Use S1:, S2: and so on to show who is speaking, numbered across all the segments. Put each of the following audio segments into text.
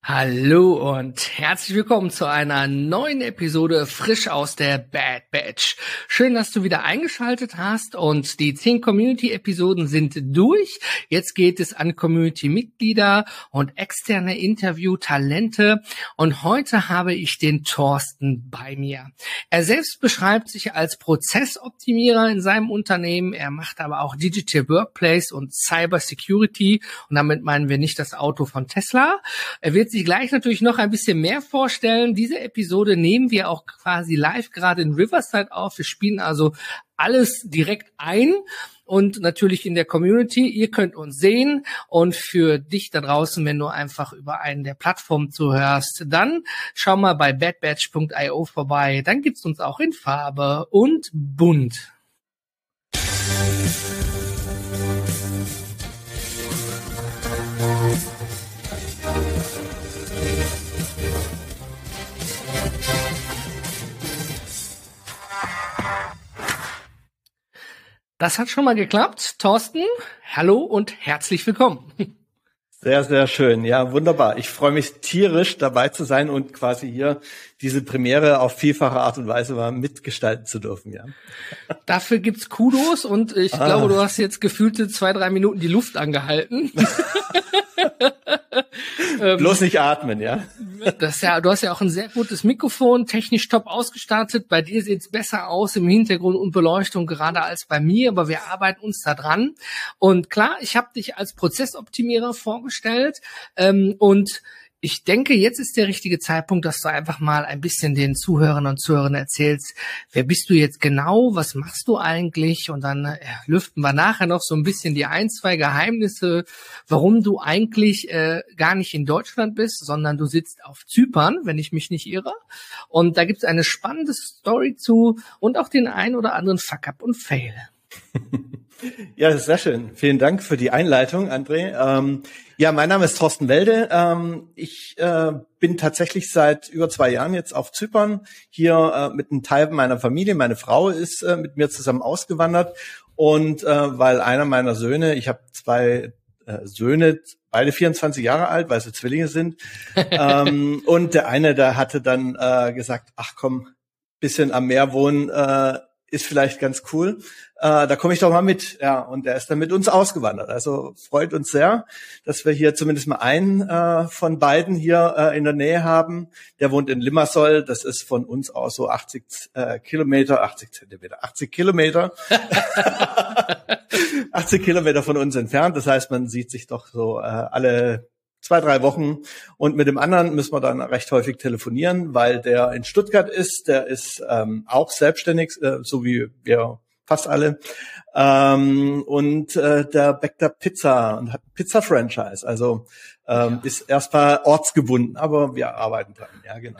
S1: Hallo und herzlich willkommen zu einer neuen Episode frisch aus der Bad Batch. Schön, dass du wieder eingeschaltet hast und die zehn Community-Episoden sind durch. Jetzt geht es an Community-Mitglieder und externe Interview-Talente und heute habe ich den Thorsten bei mir. Er selbst beschreibt sich als Prozessoptimierer in seinem Unternehmen. Er macht aber auch Digital Workplace und Cyber Security und damit meinen wir nicht das Auto von Tesla. Er wird sich gleich natürlich noch ein bisschen mehr vorstellen. Diese Episode nehmen wir auch quasi live gerade in Riverside auf. Wir spielen also alles direkt ein und natürlich in der Community. Ihr könnt uns sehen und für dich da draußen, wenn du einfach über einen der Plattformen zuhörst, dann schau mal bei badbatch.io vorbei. Dann gibt's uns auch in Farbe und bunt. Das hat schon mal geklappt. Thorsten, hallo und herzlich willkommen.
S2: Sehr, sehr schön. Ja, wunderbar. Ich freue mich tierisch dabei zu sein und quasi hier diese Premiere auf vielfache Art und Weise mal mitgestalten zu dürfen, ja.
S1: Dafür gibt's Kudos und ich ah. glaube, du hast jetzt gefühlte zwei, drei Minuten die Luft angehalten.
S2: Ähm, Bloß nicht atmen, ja.
S1: Das ja, du hast ja auch ein sehr gutes Mikrofon, technisch top ausgestattet. Bei dir sieht's besser aus im Hintergrund und Beleuchtung gerade als bei mir, aber wir arbeiten uns da dran. Und klar, ich habe dich als Prozessoptimierer vorgestellt ähm, und ich denke, jetzt ist der richtige Zeitpunkt, dass du einfach mal ein bisschen den Zuhörern und Zuhörern erzählst, wer bist du jetzt genau, was machst du eigentlich? Und dann äh, lüften wir nachher noch so ein bisschen die ein, zwei Geheimnisse, warum du eigentlich äh, gar nicht in Deutschland bist, sondern du sitzt auf Zypern, wenn ich mich nicht irre. Und da gibt es eine spannende Story zu und auch den ein oder anderen Fuck-up und Fail.
S2: Ja, sehr schön. Vielen Dank für die Einleitung, André. Ähm, ja, mein Name ist Thorsten Welde. Ähm, ich äh, bin tatsächlich seit über zwei Jahren jetzt auf Zypern, hier äh, mit einem Teil meiner Familie. Meine Frau ist äh, mit mir zusammen ausgewandert und äh, weil einer meiner Söhne, ich habe zwei äh, Söhne, beide 24 Jahre alt, weil sie Zwillinge sind, ähm, und der eine, der hatte dann äh, gesagt, ach komm, bisschen am Meer wohnen, äh, ist vielleicht ganz cool. Äh, da komme ich doch mal mit. Ja, und der ist dann mit uns ausgewandert. Also freut uns sehr, dass wir hier zumindest mal einen äh, von beiden hier äh, in der Nähe haben. Der wohnt in Limassol. Das ist von uns aus so 80 äh, Kilometer, 80 Zentimeter, 80 Kilometer. 80 Kilometer von uns entfernt. Das heißt, man sieht sich doch so äh, alle zwei, drei Wochen. Und mit dem anderen müssen wir dann recht häufig telefonieren, weil der in Stuttgart ist, der ist ähm, auch selbstständig, äh, so wie wir fast alle. Ähm, und äh, der backt da Pizza und hat Pizza-Franchise. Also ähm, ja. ist erstmal ortsgebunden, aber wir arbeiten dran, ja genau.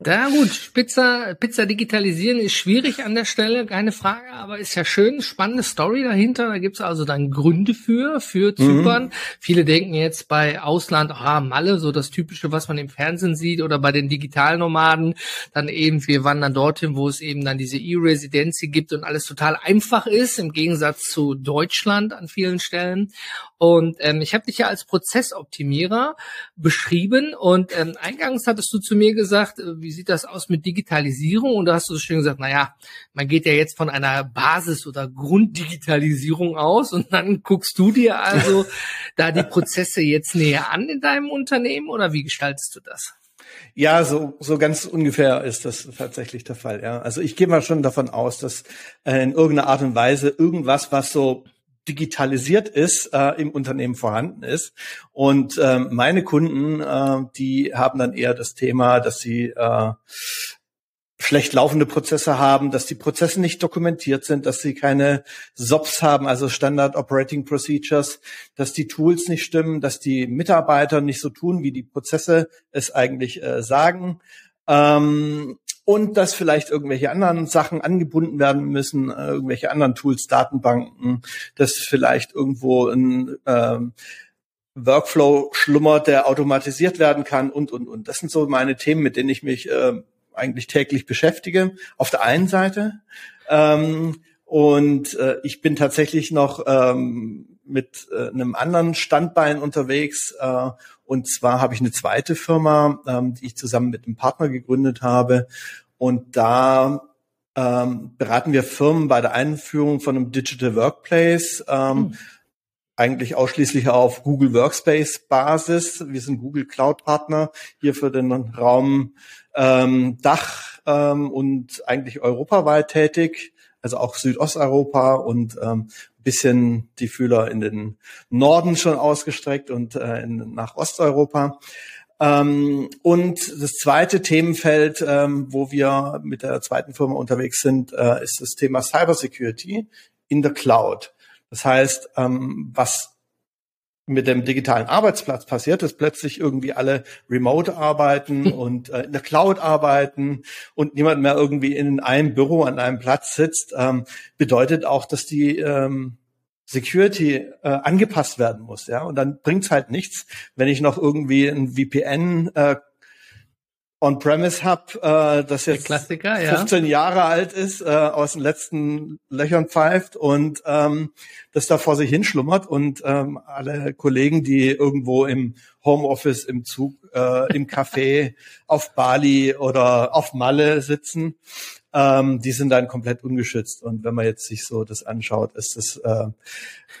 S1: Da gut, Pizza, Pizza digitalisieren ist schwierig an der Stelle, keine Frage, aber ist ja schön, spannende Story dahinter. Da gibt's also dann Gründe für, für Zypern. Mhm. Viele denken jetzt bei Ausland, ah, Malle, so das Typische, was man im Fernsehen sieht, oder bei den Digitalnomaden, dann eben, wir wandern dorthin, wo es eben dann diese E-Residency gibt und alles total einfach ist, im Gegensatz zu Deutschland an vielen Stellen. Und ähm, ich habe dich ja als Prozessoptimierer beschrieben und ähm, eingangs hattest du zu mir gesagt, äh, wie sieht das aus mit Digitalisierung? Und da hast du so schön gesagt, naja, man geht ja jetzt von einer Basis- oder Grunddigitalisierung aus und dann guckst du dir also da die Prozesse jetzt näher an in deinem Unternehmen oder wie gestaltest du das?
S2: Ja, so, so ganz ungefähr ist das tatsächlich der Fall. Ja, also ich gehe mal schon davon aus, dass äh, in irgendeiner Art und Weise irgendwas, was so digitalisiert ist, äh, im Unternehmen vorhanden ist. Und äh, meine Kunden, äh, die haben dann eher das Thema, dass sie äh, schlecht laufende Prozesse haben, dass die Prozesse nicht dokumentiert sind, dass sie keine SOPs haben, also Standard Operating Procedures, dass die Tools nicht stimmen, dass die Mitarbeiter nicht so tun, wie die Prozesse es eigentlich äh, sagen. Ähm, und dass vielleicht irgendwelche anderen Sachen angebunden werden müssen, äh, irgendwelche anderen Tools, Datenbanken, dass vielleicht irgendwo ein ähm, Workflow schlummert, der automatisiert werden kann und, und, und. Das sind so meine Themen, mit denen ich mich äh, eigentlich täglich beschäftige. Auf der einen Seite. Ähm, und äh, ich bin tatsächlich noch ähm, mit äh, einem anderen Standbein unterwegs äh, Und zwar habe ich eine zweite Firma, ähm, die ich zusammen mit einem Partner gegründet habe. Und da ähm, beraten wir Firmen bei der Einführung von einem Digital Workplace. Ähm, hm. Eigentlich ausschließlich auf Google Workspace Basis. Wir sind Google Cloud Partner hier für den Raum ähm, Dach ähm, und eigentlich europaweit tätig also auch Südosteuropa und ähm, bisschen die Fühler in den Norden schon ausgestreckt und äh, in, nach Osteuropa. Ähm, und das zweite Themenfeld, ähm, wo wir mit der zweiten Firma unterwegs sind, äh, ist das Thema Cybersecurity in der Cloud. Das heißt, ähm, was mit dem digitalen Arbeitsplatz passiert, dass plötzlich irgendwie alle remote arbeiten und äh, in der Cloud arbeiten und niemand mehr irgendwie in einem Büro an einem Platz sitzt, ähm, bedeutet auch, dass die ähm, Security äh, angepasst werden muss, ja. Und dann bringt's halt nichts, wenn ich noch irgendwie ein VPN äh, On-Premise Hub, äh, das jetzt 15 ja. Jahre alt ist, äh, aus den letzten Löchern pfeift und ähm, das da vor sich hinschlummert und ähm, alle Kollegen, die irgendwo im Homeoffice, im Zug, äh, im Café, auf Bali oder auf Malle sitzen, ähm, die sind dann komplett ungeschützt. Und wenn man jetzt sich so das anschaut, ist das äh,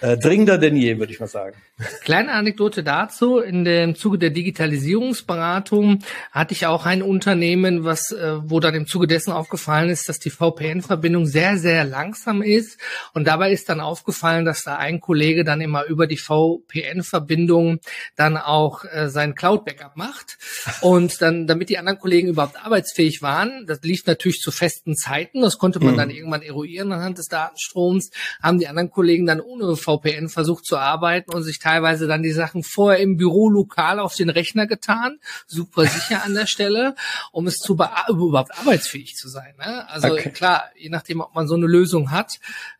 S2: äh, dringender denn je, würde ich mal sagen.
S1: Kleine Anekdote dazu. In dem Zuge der Digitalisierungsberatung hatte ich auch ein Unternehmen, was, äh, wo dann im Zuge dessen aufgefallen ist, dass die VPN-Verbindung sehr, sehr langsam ist. Und dabei ist dann aufgefallen, dass da ein Kollege dann immer über die VPN-Verbindung dann auch äh, sein Cloud-Backup macht. Und dann, damit die anderen Kollegen überhaupt arbeitsfähig waren, das lief natürlich zu festen Zeiten. Das konnte man mhm. dann irgendwann eruieren anhand des Datenstroms, haben die anderen Kollegen dann ohne VPN versucht zu arbeiten und sich teilweise dann die Sachen vorher im Büro lokal auf den Rechner getan, super sicher an der Stelle, um es zu überhaupt arbeitsfähig zu sein. Ne? Also okay. klar, je nachdem, ob man so eine Lösung hat,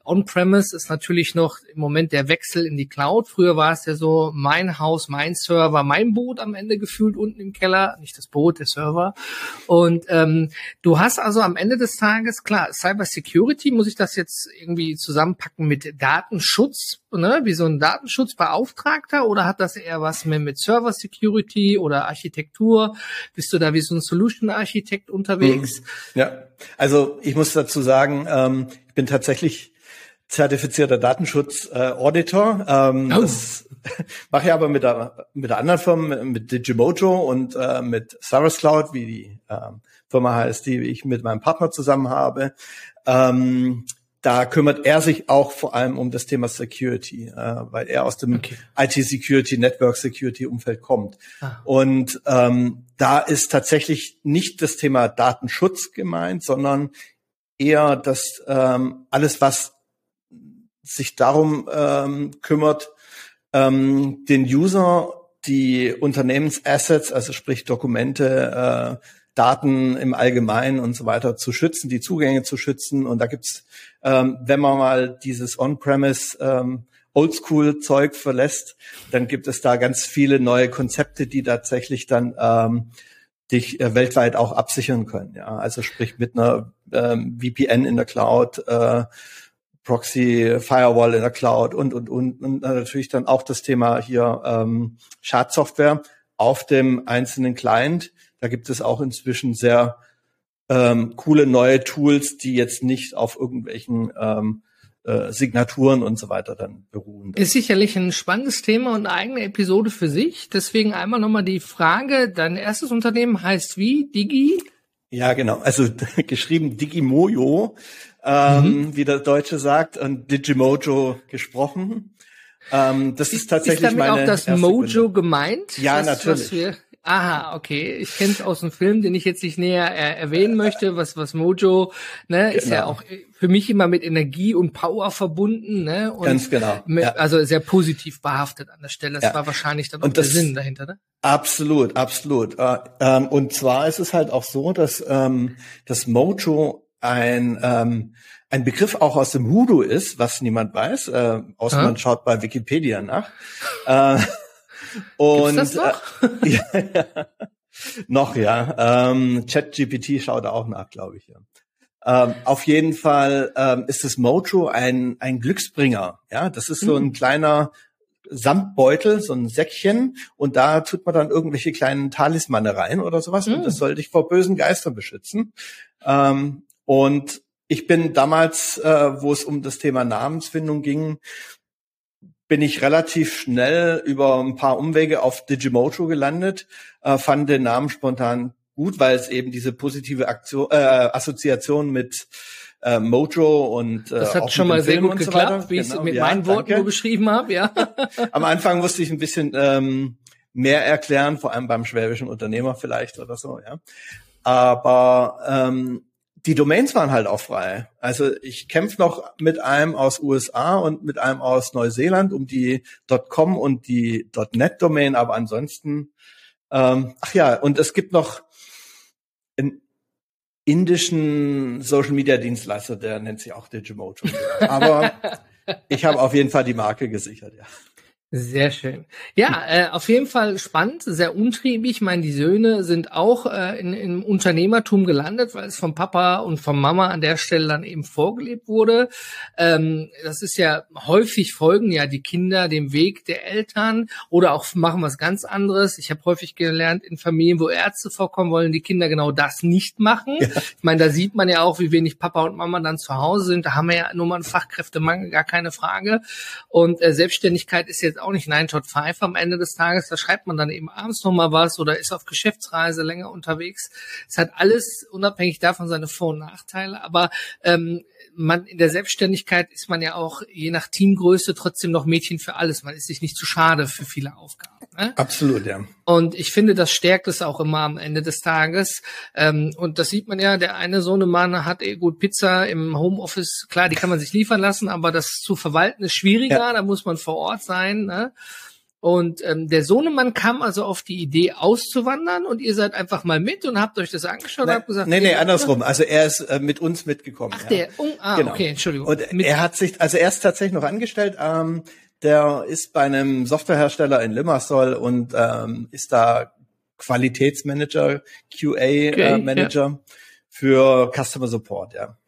S1: On-Premise ist natürlich noch im Moment der Wechsel in die Cloud. Früher war es ja so, mein Haus, mein Server, mein Boot am Ende gefühlt unten im Keller, nicht das Boot, der Server. Und ähm, du hast also am Ende des Tages, klar, Cyber Security, muss ich das jetzt irgendwie zusammenpacken mit Datenschutz, ne, wie so ein Datenschutzbeauftragter oder hat das eher was mehr mit Server Security oder Architektur? Bist du da wie so ein Solution Architekt unterwegs?
S2: Mhm. Ja, also ich muss dazu sagen, ähm, ich bin tatsächlich zertifizierter Datenschutz-Auditor. Äh, ähm, oh. Das mache ich aber mit der, mit der anderen Firma, mit Digimojo und äh, mit Cyrus Cloud, wie die äh, Firma heißt, die ich mit meinem Partner zusammen habe. Ähm, da kümmert er sich auch vor allem um das Thema Security, äh, weil er aus dem okay. IT-Security, Network-Security-Umfeld kommt. Ah. Und ähm, da ist tatsächlich nicht das Thema Datenschutz gemeint, sondern eher das ähm, alles, was sich darum ähm, kümmert, ähm, den User die Unternehmensassets, also sprich Dokumente, äh, Daten im Allgemeinen und so weiter zu schützen, die Zugänge zu schützen. Und da gibt's, ähm, wenn man mal dieses On-Premise ähm, Oldschool-Zeug verlässt, dann gibt es da ganz viele neue Konzepte, die tatsächlich dann ähm, dich äh, weltweit auch absichern können. Ja, also sprich mit einer ähm, VPN in der Cloud, äh, Proxy, Firewall in der Cloud und, und, und, und natürlich dann auch das Thema hier ähm, Schadsoftware auf dem einzelnen Client. Da gibt es auch inzwischen sehr ähm, coole neue Tools, die jetzt nicht auf irgendwelchen ähm, äh, Signaturen und so weiter dann beruhen.
S1: Ist sicherlich ein spannendes Thema und eine eigene Episode für sich. Deswegen einmal nochmal die Frage, dein erstes Unternehmen heißt wie? Digi?
S2: Ja, genau. Also geschrieben Digimojo ähm, mhm. wie der Deutsche sagt, und Digimojo gesprochen. Ähm, das ist, ist tatsächlich ist
S1: damit
S2: meine
S1: auch das Mojo Gründe. gemeint?
S2: Ja, das, natürlich.
S1: Aha, okay. Ich kenne es aus dem Film, den ich jetzt nicht näher äh, erwähnen möchte. Was was Mojo, ne, ist ja genau. auch für mich immer mit Energie und Power verbunden, ne? Und
S2: Ganz genau.
S1: Mit, ja. Also sehr positiv behaftet an der Stelle. Das ja. war wahrscheinlich dann auch der Sinn dahinter, ne?
S2: Absolut, absolut. Äh, ähm, und zwar ist es halt auch so, dass ähm, das Mojo ein ähm, ein Begriff auch aus dem Hoodoo ist, was niemand weiß, äh, außer man schaut bei Wikipedia nach. äh,
S1: und Gibt's das noch?
S2: Äh, ja, ja. noch ja. Ähm, ChatGPT schaut auch nach, glaube ich. Ja. Ähm, auf jeden Fall ähm, ist das Mojo ein ein Glücksbringer. Ja, das ist so ein mhm. kleiner Samtbeutel, so ein Säckchen und da tut man dann irgendwelche kleinen Talismane rein oder sowas mm. und das soll dich vor bösen Geistern beschützen. Ähm, und ich bin damals, äh, wo es um das Thema Namensfindung ging, bin ich relativ schnell über ein paar Umwege auf Digimoto gelandet, äh, fand den Namen spontan gut, weil es eben diese positive Aktion, äh, Assoziation mit äh, Mojo und
S1: äh, das hat schon mal sehr gut geklappt, so wie ich es mit ja, meinen Worten nur beschrieben habe. Ja.
S2: Am Anfang musste ich ein bisschen ähm, mehr erklären, vor allem beim schwäbischen Unternehmer vielleicht oder so. Ja, aber ähm, die Domains waren halt auch frei. Also ich kämpfe noch mit einem aus USA und mit einem aus Neuseeland um die .com und die .net Domain, aber ansonsten ähm, ach ja, und es gibt noch einen indischen Social Media Dienstleister, der nennt sich auch Digimoto. aber ich habe auf jeden Fall die Marke gesichert, ja.
S1: Sehr schön. Ja, äh, auf jeden Fall spannend, sehr untriebig. Ich meine, die Söhne sind auch äh, in, im Unternehmertum gelandet, weil es vom Papa und vom Mama an der Stelle dann eben vorgelebt wurde. Ähm, das ist ja häufig folgen ja die Kinder dem Weg der Eltern oder auch machen was ganz anderes. Ich habe häufig gelernt, in Familien, wo Ärzte vorkommen, wollen die Kinder genau das nicht machen. Ja. Ich meine, da sieht man ja auch, wie wenig Papa und Mama dann zu Hause sind. Da haben wir ja nur mal einen Fachkräftemangel, gar keine Frage. Und äh, Selbstständigkeit ist jetzt jetzt auch nicht 9 tot 5 am Ende des Tages. Da schreibt man dann eben abends nochmal was oder ist auf Geschäftsreise länger unterwegs. Es hat alles unabhängig davon seine Vor- und Nachteile. Aber ähm, man in der Selbstständigkeit ist man ja auch je nach Teamgröße trotzdem noch Mädchen für alles. Man ist sich nicht zu schade für viele Aufgaben.
S2: Ne? Absolut, ja.
S1: Und ich finde, das stärkt es auch immer am Ende des Tages. Ähm, und das sieht man ja, der eine Sohnemann hat eh gut Pizza im Homeoffice. Klar, die kann man sich liefern lassen, aber das zu verwalten ist schwieriger. Ja. Da muss man vor Ort sein. Ne? Und ähm, der Sohnemann kam also auf die Idee auszuwandern und ihr seid einfach mal mit und habt euch das angeschaut
S2: und
S1: habt gesagt,
S2: nee, nee, andersrum. Also er ist äh, mit uns mitgekommen.
S1: Ach, ja. der, oh, ah, genau. okay, Entschuldigung.
S2: Und mit er hat sich, also er ist tatsächlich noch angestellt. Ähm, der ist bei einem Softwarehersteller in Limassol und ähm, ist da Qualitätsmanager, QA-Manager okay, äh, ja. für Customer Support, ja.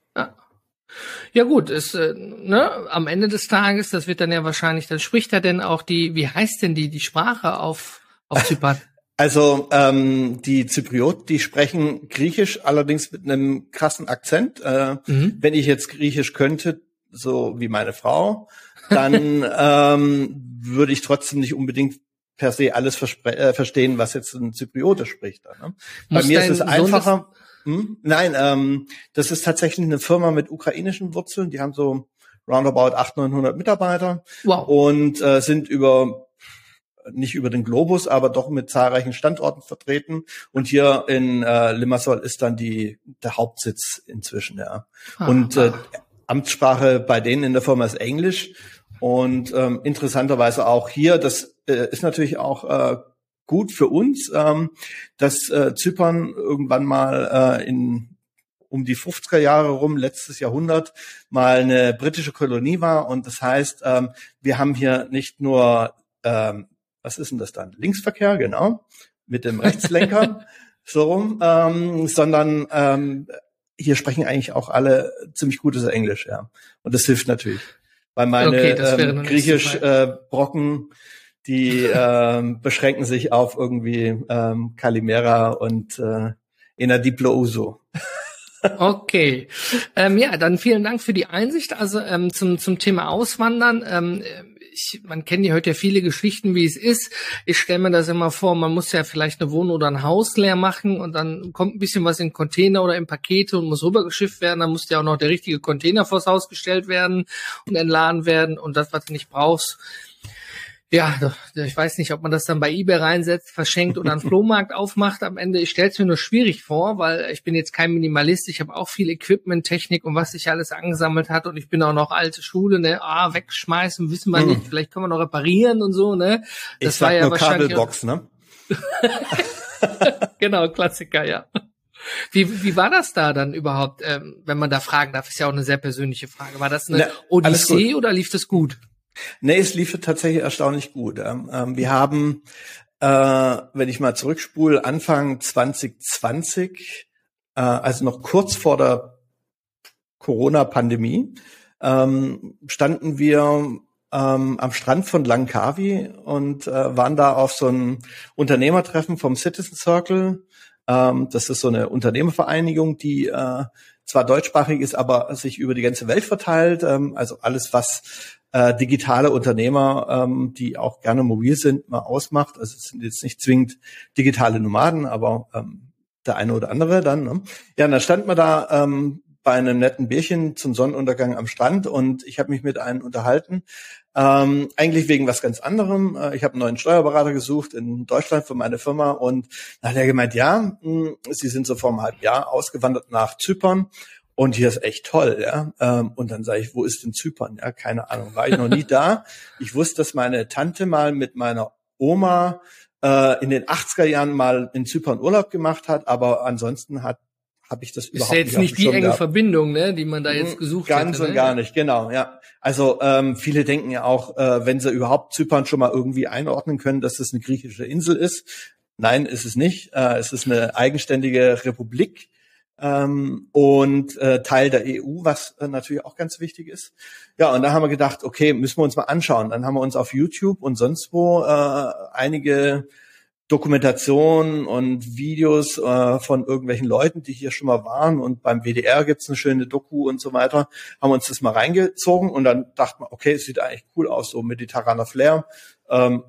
S1: Ja gut, ist äh, ne, am Ende des Tages, das wird dann ja wahrscheinlich, dann spricht er denn auch die, wie heißt denn die die Sprache auf auf Zypern?
S2: Also ähm, die Zypriot, die sprechen Griechisch, allerdings mit einem krassen Akzent. Äh, mhm. Wenn ich jetzt Griechisch könnte, so wie meine Frau, dann ähm, würde ich trotzdem nicht unbedingt per se alles äh, verstehen, was jetzt ein Zypriote spricht. Ne? Bei mir ist es einfacher. Hm? Nein, ähm, das ist tatsächlich eine Firma mit ukrainischen Wurzeln. Die haben so roundabout 800, 900 Mitarbeiter wow. und äh, sind über nicht über den Globus, aber doch mit zahlreichen Standorten vertreten. Und hier in äh, Limassol ist dann die der Hauptsitz inzwischen, ja. Ah, und äh, Amtssprache bei denen in der Firma ist Englisch. Und ähm, interessanterweise auch hier, das äh, ist natürlich auch äh, gut für uns, ähm, dass äh, Zypern irgendwann mal äh, in um die 50er Jahre rum, letztes Jahrhundert, mal eine britische Kolonie war. Und das heißt, ähm, wir haben hier nicht nur, ähm, was ist denn das dann? Linksverkehr, genau, mit dem Rechtslenker, so rum, ähm, sondern ähm, hier sprechen eigentlich auch alle ziemlich gutes Englisch, ja. Und das hilft natürlich. Weil meine okay, ähm, Griechisch äh, Brocken die ähm, beschränken sich auf irgendwie ähm, Kalimera und äh, Ina Diplo Uso.
S1: Okay. Ähm, ja, dann vielen Dank für die Einsicht. Also ähm, zum, zum Thema Auswandern. Ähm, ich, man kennt ja heute ja viele Geschichten, wie es ist. Ich stelle mir das immer vor, man muss ja vielleicht eine Wohnung oder ein Haus leer machen und dann kommt ein bisschen was in Container oder in Pakete und muss rübergeschifft werden. Dann muss ja auch noch der richtige Container vors Haus gestellt werden und entladen werden und das, was du nicht brauchst, ja, ich weiß nicht, ob man das dann bei eBay reinsetzt, verschenkt oder einen Flohmarkt aufmacht. Am Ende, ich stelle es mir nur schwierig vor, weil ich bin jetzt kein Minimalist. Ich habe auch viel Equipment, Technik und was sich alles angesammelt hat. Und ich bin auch noch alte Schule, ne? Ah, wegschmeißen, wissen wir hm. nicht. Vielleicht können wir noch reparieren und so, ne?
S2: Das ich war ja nur wahrscheinlich Kabelbox, ne?
S1: genau, Klassiker, ja. Wie, wie war das da dann überhaupt, ähm, wenn man da fragen darf? Ist ja auch eine sehr persönliche Frage. War das eine Na, Odyssee oder lief das gut?
S2: Nee, es lief tatsächlich erstaunlich gut. Ähm, wir haben, äh, wenn ich mal zurückspule, Anfang 2020, äh, also noch kurz vor der Corona-Pandemie, ähm, standen wir ähm, am Strand von Langkawi und äh, waren da auf so einem Unternehmertreffen vom Citizen Circle. Ähm, das ist so eine Unternehmervereinigung, die zwar deutschsprachig ist, aber sich über die ganze Welt verteilt. Ähm, also alles, was äh, digitale Unternehmer, ähm, die auch gerne mobil sind, mal ausmacht. Also es sind jetzt nicht zwingend digitale Nomaden, aber ähm, der eine oder andere dann. Ne? Ja, und dann stand man da ähm, bei einem netten Bierchen zum Sonnenuntergang am Strand und ich habe mich mit einem unterhalten. Ähm, eigentlich wegen was ganz anderem. Äh, ich habe einen neuen Steuerberater gesucht in Deutschland für meine Firma und dann hat er gemeint, ja, mh, hm, Sie sind so vor einem halben Jahr ausgewandert nach Zypern und hier ist echt toll, ja. Ähm, und dann sage ich, wo ist denn Zypern? Ja, keine Ahnung, war ich noch nie da. Ich wusste, dass meine Tante mal mit meiner Oma äh, in den 80er Jahren mal in Zypern Urlaub gemacht hat, aber ansonsten hat habe ich das
S1: ist überhaupt nicht. Ist ja jetzt nicht die enge gehabt. Verbindung, ne, die man da jetzt hm, gesucht
S2: hat. Ganz
S1: hätte,
S2: und ne? gar nicht, genau, ja. Also ähm, viele denken ja auch, äh, wenn sie überhaupt Zypern schon mal irgendwie einordnen können, dass das eine griechische Insel ist. Nein, ist es nicht. Äh, es ist eine eigenständige Republik ähm, und äh, Teil der EU, was äh, natürlich auch ganz wichtig ist. Ja, und da haben wir gedacht, okay, müssen wir uns mal anschauen. Dann haben wir uns auf YouTube und sonst wo äh, einige Dokumentationen und Videos äh, von irgendwelchen Leuten, die hier schon mal waren und beim WDR gibt's eine schöne Doku und so weiter, haben uns das mal reingezogen und dann dachten wir, okay, es sieht eigentlich cool aus, so mediterraner Flair, ähm,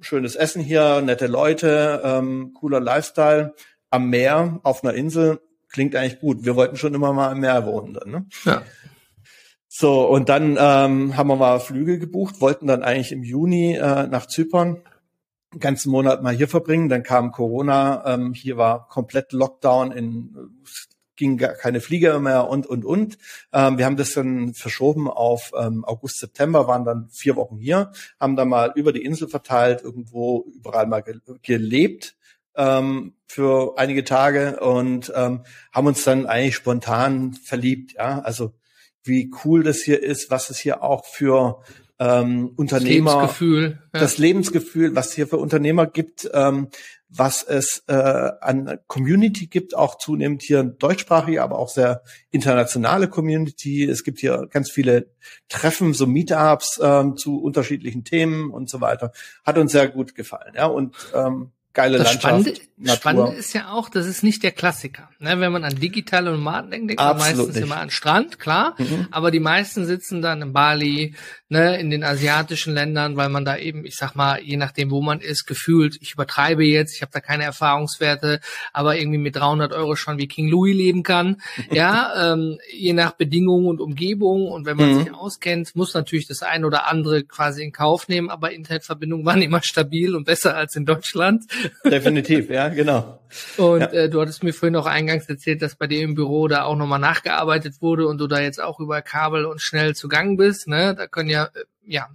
S2: schönes Essen hier, nette Leute, ähm, cooler Lifestyle am Meer, auf einer Insel, klingt eigentlich gut. Wir wollten schon immer mal am Meer wohnen dann, ne? Ja. So, und dann ähm, haben wir mal Flüge gebucht, wollten dann eigentlich im Juni äh, nach Zypern einen ganzen Monat mal hier verbringen. Dann kam Corona, ähm, hier war komplett Lockdown, in, ging gar keine Flieger mehr und, und, und. Ähm, wir haben das dann verschoben auf ähm, August, September, waren dann vier Wochen hier, haben dann mal über die Insel verteilt, irgendwo überall mal ge gelebt ähm, für einige Tage und ähm, haben uns dann eigentlich spontan verliebt. Ja, also wie cool das hier ist, was es hier auch für ähm, Unternehmer,
S1: das Lebensgefühl,
S2: ja. das Lebensgefühl, was hier für Unternehmer gibt, ähm, was es äh, an Community gibt, auch zunehmend hier deutschsprachige, aber auch sehr internationale Community. Es gibt hier ganz viele Treffen, so Meetups ähm, zu unterschiedlichen Themen und so weiter. Hat uns sehr gut gefallen, ja und ähm, geile das Landschaft.
S1: Spannende, Natur. Spannende ist ja auch, das ist nicht der Klassiker. Ne, wenn man an digitale Nomaden denkt, denkt man meistens nicht. immer an Strand, klar. Mhm. Aber die meisten sitzen dann in Bali, ne, in den asiatischen Ländern, weil man da eben, ich sag mal, je nachdem, wo man ist, gefühlt, ich übertreibe jetzt, ich habe da keine Erfahrungswerte, aber irgendwie mit 300 Euro schon wie King Louis leben kann. ja, ähm, je nach Bedingungen und Umgebung. Und wenn man mhm. sich auskennt, muss natürlich das ein oder andere quasi in Kauf nehmen. Aber Internetverbindungen waren immer stabil und besser als in Deutschland.
S2: Definitiv, ja, genau.
S1: Und ja. äh, du hattest mir vorhin auch eingangs erzählt, dass bei dir im Büro da auch nochmal nachgearbeitet wurde und du da jetzt auch über Kabel und schnell zugang bist. Ne? Da können ja, äh, ja,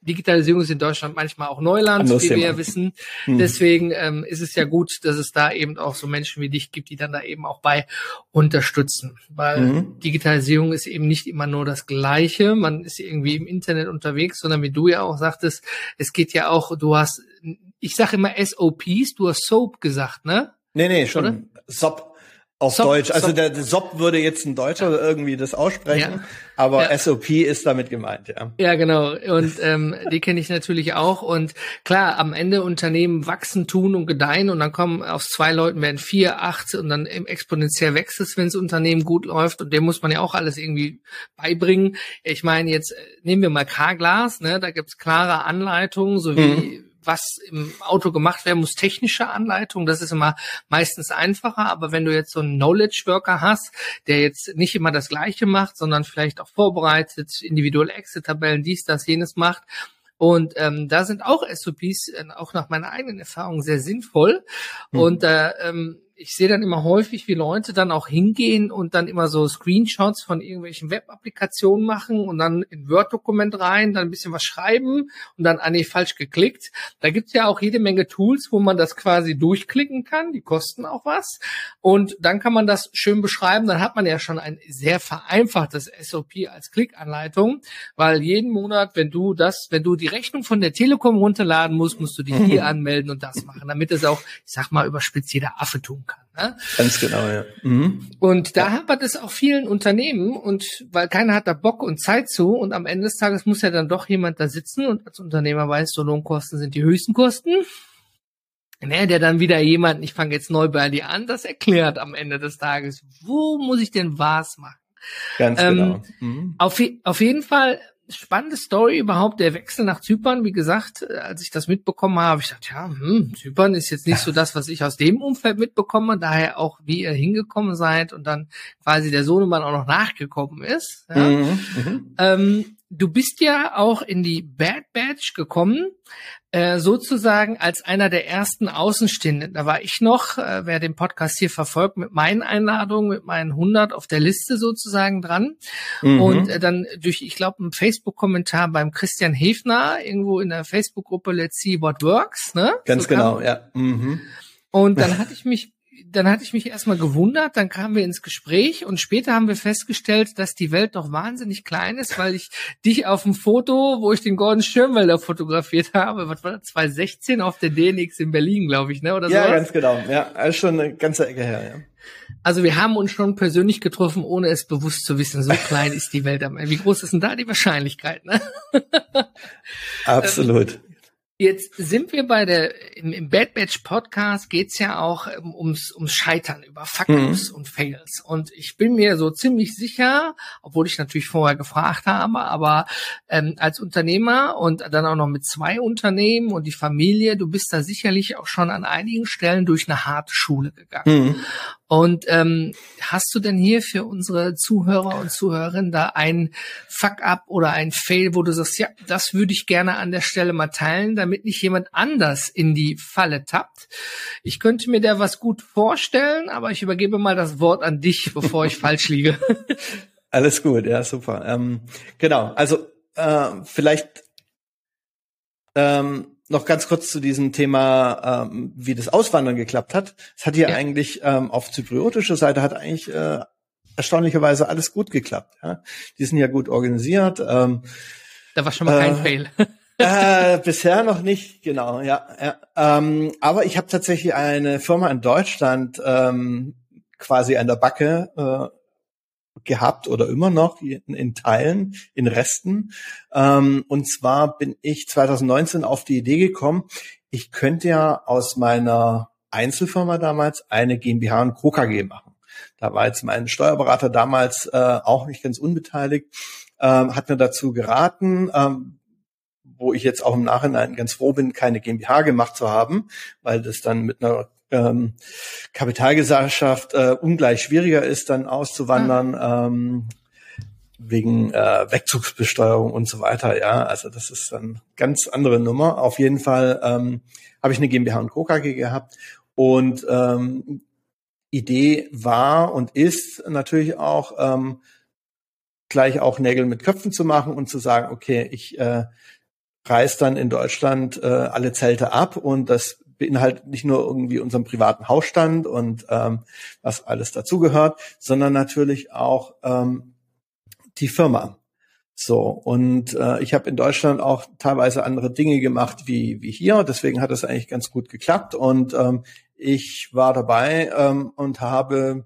S1: Digitalisierung ist in Deutschland manchmal auch Neuland, Anderes wie wir ja wissen. Hm. Deswegen ähm, ist es ja gut, dass es da eben auch so Menschen wie dich gibt, die dann da eben auch bei unterstützen. Weil mhm. Digitalisierung ist eben nicht immer nur das Gleiche. Man ist irgendwie im Internet unterwegs, sondern wie du ja auch sagtest, es geht ja auch, du hast ich sage immer SOPs, du hast Soap gesagt, ne?
S2: Nee, nee, schon Oder? SOP auf Sop, Deutsch. Also Sop. der, SOP würde jetzt ein Deutscher irgendwie das aussprechen, ja. aber ja. SOP ist damit gemeint, ja.
S1: Ja, genau. Und ähm, die kenne ich natürlich auch. Und klar, am Ende Unternehmen wachsen, tun und gedeihen und dann kommen aus zwei Leuten werden vier, acht und dann exponentiell wächst es, wenn das Unternehmen gut läuft. Und dem muss man ja auch alles irgendwie beibringen. Ich meine, jetzt äh, nehmen wir mal Carglass, ne? Da gibt's klare Anleitungen, so wie mhm was im Auto gemacht werden muss, technische Anleitung. Das ist immer meistens einfacher. Aber wenn du jetzt so einen Knowledge Worker hast, der jetzt nicht immer das Gleiche macht, sondern vielleicht auch vorbereitet, individuelle Exit-Tabellen, dies, das, jenes macht, und ähm, da sind auch SOPs, äh, auch nach meiner eigenen Erfahrung, sehr sinnvoll. Mhm. Und äh, ähm, ich sehe dann immer häufig, wie Leute dann auch hingehen und dann immer so Screenshots von irgendwelchen Web-Applikationen machen und dann in Word-Dokument rein, dann ein bisschen was schreiben und dann, ah nee, falsch geklickt. Da gibt's ja auch jede Menge Tools, wo man das quasi durchklicken kann, die kosten auch was. Und dann kann man das schön beschreiben, dann hat man ja schon ein sehr vereinfachtes SOP als Klickanleitung, weil jeden Monat, wenn du das, wenn du die Rechnung von der Telekom runterladen musst, musst du dich hier anmelden und das machen, damit es auch, ich sag mal, überspitzt jeder Affe tun kann. Ne?
S2: Ganz genau, ja. Mhm.
S1: Und da ja. hapert es auch vielen Unternehmen und weil keiner hat da Bock und Zeit zu und am Ende des Tages muss ja dann doch jemand da sitzen und als Unternehmer weiß, so Lohnkosten sind die höchsten Kosten. Ne, der dann wieder jemand, ich fange jetzt neu bei dir an, das erklärt am Ende des Tages, wo muss ich denn was machen?
S2: Ganz ähm, genau. Mhm.
S1: Auf, auf jeden Fall spannende Story überhaupt, der Wechsel nach Zypern. Wie gesagt, äh, als ich das mitbekommen habe, ich dachte, ja, hm, Zypern ist jetzt nicht so das, was ich aus dem Umfeld mitbekomme, daher auch, wie ihr hingekommen seid und dann quasi der Sohnemann auch noch nachgekommen ist. Ja. Mhm, mhm. ähm, du bist ja auch in die Bad Batch gekommen, äh, sozusagen als einer der ersten Außenstehenden. Da war ich noch, äh, wer den Podcast hier verfolgt, mit meinen Einladungen, mit meinen 100 auf der Liste sozusagen dran. Mhm. Und äh, dann durch, ich glaube, einen Facebook-Kommentar beim Christian Hefner, irgendwo in der Facebook-Gruppe Let's See What Works. Ne?
S2: Ganz so genau, ja. Mhm.
S1: Und dann hatte ich mich dann hatte ich mich erstmal gewundert, dann kamen wir ins Gespräch und später haben wir festgestellt, dass die Welt doch wahnsinnig klein ist, weil ich dich auf dem Foto, wo ich den Gordon Schirmwälder fotografiert habe, was war das, 2016 auf der DNX in Berlin, glaube ich, ne? Oder
S2: ja, sowas? ganz genau. Ja, ist schon eine ganze Ecke her, ja.
S1: Also wir haben uns schon persönlich getroffen, ohne es bewusst zu wissen. So klein ist die Welt am Ende. Wie groß ist denn da die Wahrscheinlichkeit? Ne?
S2: Absolut.
S1: Jetzt sind wir bei der, im, im Bad Batch Podcast geht's ja auch ums, ums Scheitern über Fuck-Ups mhm. und Fails. Und ich bin mir so ziemlich sicher, obwohl ich natürlich vorher gefragt habe, aber ähm, als Unternehmer und dann auch noch mit zwei Unternehmen und die Familie, du bist da sicherlich auch schon an einigen Stellen durch eine harte Schule gegangen. Mhm. Und ähm, hast du denn hier für unsere Zuhörer und Zuhörerinnen da ein Fuck-up oder ein Fail, wo du sagst, ja, das würde ich gerne an der Stelle mal teilen, damit nicht jemand anders in die Falle tappt? Ich könnte mir da was gut vorstellen, aber ich übergebe mal das Wort an dich, bevor ich falsch liege.
S2: Alles gut, ja, super. Ähm, genau, also äh, vielleicht ähm, noch ganz kurz zu diesem Thema, ähm, wie das Auswandern geklappt hat. Es hat hier ja. eigentlich ähm, auf zypriotischer Seite hat eigentlich äh, erstaunlicherweise alles gut geklappt. Ja? Die sind ja gut organisiert. Ähm,
S1: da war schon mal kein äh, Fail.
S2: äh, bisher noch nicht, genau, ja. ja. Ähm, aber ich habe tatsächlich eine Firma in Deutschland ähm, quasi an der Backe äh, gehabt oder immer noch in, in Teilen, in Resten. Ähm, und zwar bin ich 2019 auf die Idee gekommen, ich könnte ja aus meiner Einzelfirma damals eine GmbH und Co. KG machen. Da war jetzt mein Steuerberater damals äh, auch nicht ganz unbeteiligt, ähm, hat mir dazu geraten, ähm, wo ich jetzt auch im Nachhinein ganz froh bin, keine GmbH gemacht zu haben, weil das dann mit einer ähm, Kapitalgesellschaft äh, ungleich schwieriger ist, dann auszuwandern. Ah. Ähm, wegen äh, Wegzugsbesteuerung und so weiter, ja. Also das ist dann ganz andere Nummer. Auf jeden Fall ähm, habe ich eine GmbH und Co. KG gehabt und ähm, Idee war und ist natürlich auch ähm, gleich auch Nägel mit Köpfen zu machen und zu sagen, okay, ich äh, reiß dann in Deutschland äh, alle Zelte ab und das beinhaltet nicht nur irgendwie unseren privaten Hausstand und ähm, was alles dazugehört, sondern natürlich auch ähm, die Firma. So, und äh, ich habe in Deutschland auch teilweise andere Dinge gemacht wie, wie hier, deswegen hat es eigentlich ganz gut geklappt. Und ähm, ich war dabei ähm, und habe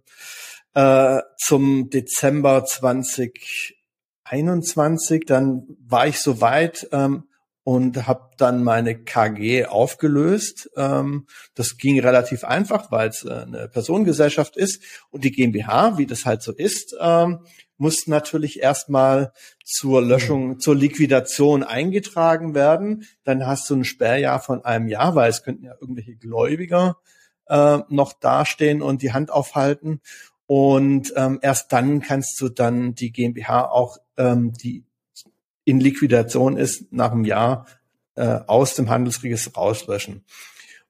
S2: äh, zum Dezember 2021, dann war ich so weit, ähm, und habe dann meine KG aufgelöst. Ähm, das ging relativ einfach, weil es äh, eine Personengesellschaft ist und die GmbH, wie das halt so ist, ähm, muss natürlich erstmal zur Löschung, mhm. zur Liquidation eingetragen werden. Dann hast du ein Sperrjahr von einem Jahr, weil es könnten ja irgendwelche Gläubiger äh, noch dastehen und die Hand aufhalten. Und ähm, erst dann kannst du dann die GmbH auch ähm, die in Liquidation ist, nach einem Jahr äh, aus dem Handelsregister rauslöschen.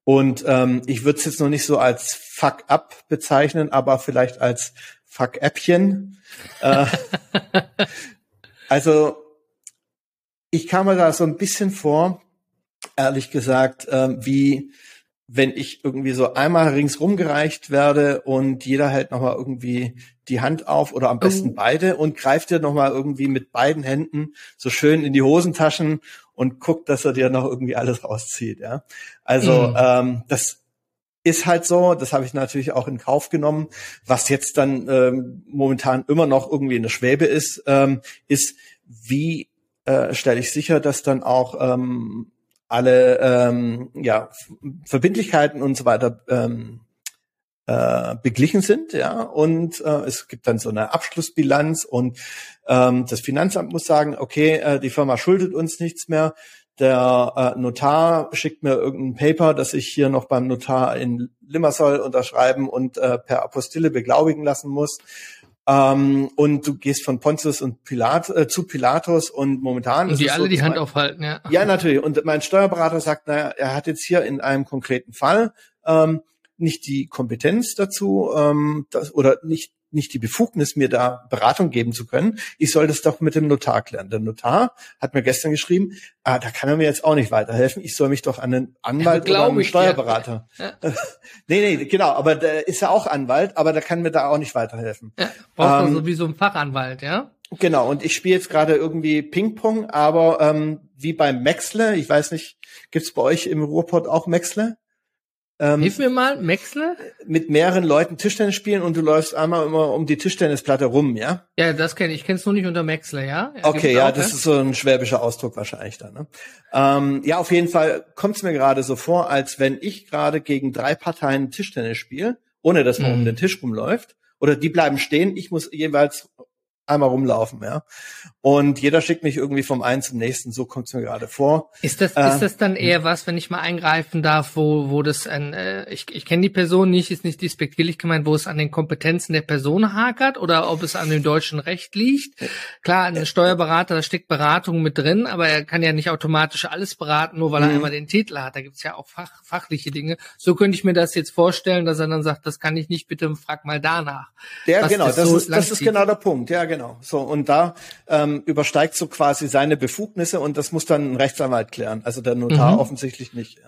S2: Und ähm, ich würde es jetzt noch nicht so als Fuck-up bezeichnen, aber vielleicht als Fuck-Äppchen. äh, also ich kam mir da so ein bisschen vor, ehrlich gesagt, äh, wie wenn ich irgendwie so einmal ringsrum gereicht werde und jeder hält nochmal irgendwie die Hand auf oder am besten oh. beide und greift dir nochmal irgendwie mit beiden Händen so schön in die Hosentaschen und guckt, dass er dir noch irgendwie alles rauszieht. Ja, also mhm. ähm, das ist halt so, das habe ich natürlich auch in Kauf genommen. Was jetzt dann ähm, momentan immer noch irgendwie in der Schwebe ist, ähm, ist, wie äh, stelle ich sicher, dass dann auch ähm, alle ähm, ja, Verbindlichkeiten und so weiter ähm, äh, beglichen sind, ja, und äh, es gibt dann so eine Abschlussbilanz und ähm, das Finanzamt muss sagen, okay, äh, die Firma schuldet uns nichts mehr. Der äh, Notar schickt mir irgendein Paper, das ich hier noch beim Notar in Limassol unterschreiben und äh, per Apostille beglaubigen lassen muss. Ähm, und du gehst von Pontius und Pilat äh, zu Pilatus und momentan
S1: und die alle so, die Hand aufhalten, ja.
S2: Ja, natürlich. Und mein Steuerberater sagt, naja, er hat jetzt hier in einem konkreten Fall ähm, nicht die Kompetenz dazu ähm, das, oder nicht nicht die Befugnis, mir da Beratung geben zu können. Ich soll das doch mit dem Notar klären. Der Notar hat mir gestern geschrieben, ah, da kann er mir jetzt auch nicht weiterhelfen. Ich soll mich doch an einen Anwalt ja, oder einen Steuerberater. Ja. nee, nee, genau, aber der ist ja auch Anwalt, aber der kann mir da auch nicht weiterhelfen. Ja,
S1: brauchst ähm, du wie so ein Fachanwalt, ja?
S2: Genau, und ich spiele jetzt gerade irgendwie Ping-Pong, aber ähm, wie beim Maxle, ich weiß nicht, gibt's bei euch im Ruhrpott auch Maxle?
S1: Ähm, Hilf mir mal, Maxle?
S2: Mit mehreren Leuten Tischtennis spielen und du läufst einmal immer um die Tischtennisplatte rum, ja?
S1: Ja, das kenne ich. Ich kenne es nur nicht unter Maxle, ja?
S2: ja okay, ja, das ist so ein schwäbischer Ausdruck wahrscheinlich da. Ne? Ähm, ja, auf jeden Fall kommt es mir gerade so vor, als wenn ich gerade gegen drei Parteien Tischtennis spiele, ohne dass man mhm. um den Tisch rumläuft. Oder die bleiben stehen, ich muss jeweils einmal rumlaufen, ja. Und jeder schickt mich irgendwie vom einen zum nächsten, so kommt es mir gerade vor.
S1: Ist das, äh, ist das dann eher was, wenn ich mal eingreifen darf, wo, wo das ein, äh, ich, ich kenne die Person nicht, ist nicht despektierlich gemeint, wo es an den Kompetenzen der Person hakert oder ob es an dem deutschen Recht liegt? Klar, ein Steuerberater, da steckt Beratung mit drin, aber er kann ja nicht automatisch alles beraten, nur weil er mhm. einmal den Titel hat. Da gibt's ja auch fach, fachliche Dinge. So könnte ich mir das jetzt vorstellen, dass er dann sagt, das kann ich nicht, bitte frag mal danach.
S2: Ja, genau, das, das, so ist, das ist genau der Punkt, ja, genau. So, und da ähm, übersteigt so quasi seine Befugnisse und das muss dann ein Rechtsanwalt klären. Also der Notar mhm. offensichtlich nicht.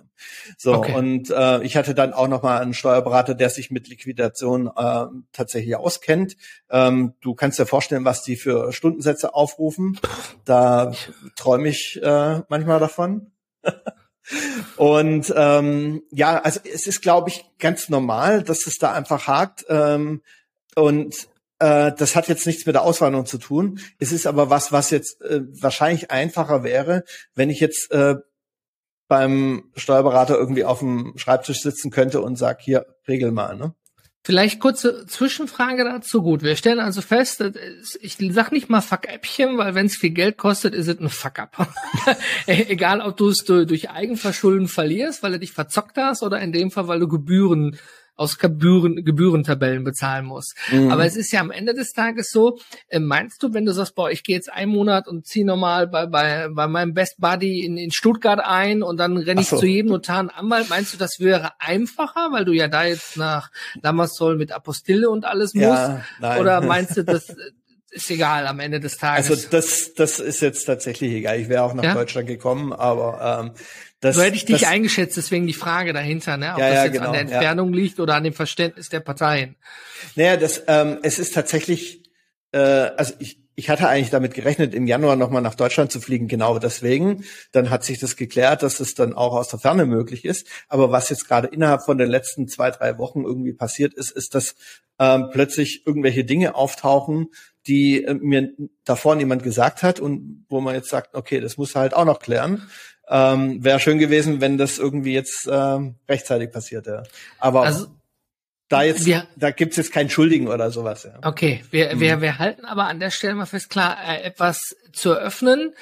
S2: So, okay. und äh, ich hatte dann auch nochmal einen Steuerberater, der sich mit Liquidation äh, tatsächlich auskennt. Ähm, du kannst dir vorstellen, was die für Stundensätze aufrufen. Da träume ich äh, manchmal davon. Und ähm, ja, also es ist, glaube ich, ganz normal, dass es da einfach hakt. Ähm, und äh, das hat jetzt nichts mit der Auswanderung zu tun. Es ist aber was, was jetzt äh, wahrscheinlich einfacher wäre, wenn ich jetzt äh, beim Steuerberater irgendwie auf dem Schreibtisch sitzen könnte und sag, hier, regel mal, ne?
S1: Vielleicht kurze Zwischenfrage dazu. Gut, wir stellen also fest, ich sag nicht mal Fuck-Äppchen, weil wenn es viel Geld kostet, ist es ein Fuck-Up. Egal, ob du es durch Eigenverschulden verlierst, weil du dich verzockt hast, oder in dem Fall, weil du Gebühren aus Gebühren, Gebührentabellen bezahlen muss. Mhm. Aber es ist ja am Ende des Tages so, äh, meinst du, wenn du sagst, boah, ich gehe jetzt einen Monat und ziehe nochmal bei, bei, bei meinem Best Buddy in, in Stuttgart ein und dann renne ich so. zu jedem Notar einen Anwalt, meinst du, das wäre einfacher, weil du ja da jetzt nach Lamassol mit Apostille und alles musst? Ja, nein. Oder meinst du, das ist egal am Ende des Tages?
S2: Also das, das ist jetzt tatsächlich egal. Ich wäre auch nach ja? Deutschland gekommen, aber ähm,
S1: das, so hätte ich dich das, eingeschätzt, deswegen die Frage dahinter, ne? ob ja, das ja, jetzt genau, an der Entfernung ja. liegt oder an dem Verständnis der Parteien.
S2: Naja, das, ähm, es ist tatsächlich, äh, also ich, ich hatte eigentlich damit gerechnet, im Januar nochmal nach Deutschland zu fliegen, genau deswegen. Dann hat sich das geklärt, dass es dann auch aus der Ferne möglich ist. Aber was jetzt gerade innerhalb von den letzten zwei, drei Wochen irgendwie passiert ist, ist, dass ähm, plötzlich irgendwelche Dinge auftauchen, die äh, mir davor niemand gesagt hat und wo man jetzt sagt, okay, das muss halt auch noch klären. Ähm, Wäre schön gewesen, wenn das irgendwie jetzt ähm, rechtzeitig passiert, ja. Aber also, da jetzt, wir, da gibt's jetzt keinen Schuldigen oder sowas, ja.
S1: Okay, wir, mhm. wir, wir halten aber an der Stelle mal fest, klar, äh, etwas zu eröffnen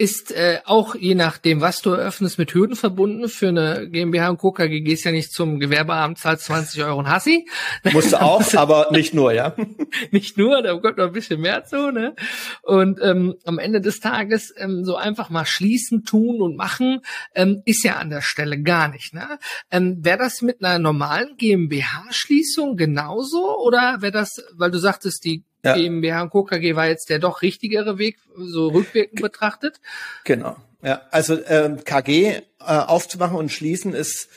S1: ist äh, auch je nachdem, was du eröffnest, mit Hürden verbunden. Für eine GmbH und Co. KG gehst ja nicht zum Gewerbeamt, zahlst 20 Euro und Hassi.
S2: Musst du auch, aber nicht nur, ja.
S1: nicht nur, da kommt noch ein bisschen mehr zu, ne? Und ähm, am Ende des Tages ähm, so einfach mal schließen, tun und machen, ähm, ist ja an der Stelle gar nicht, ne? Ähm, wäre das mit einer normalen GmbH-Schließung genauso oder wäre das, weil du sagtest, die ja. GmbH und Co. KG war jetzt der doch richtigere Weg, so rückwirkend betrachtet.
S2: Genau. Ja, also ähm, KG äh, aufzumachen und schließen ist,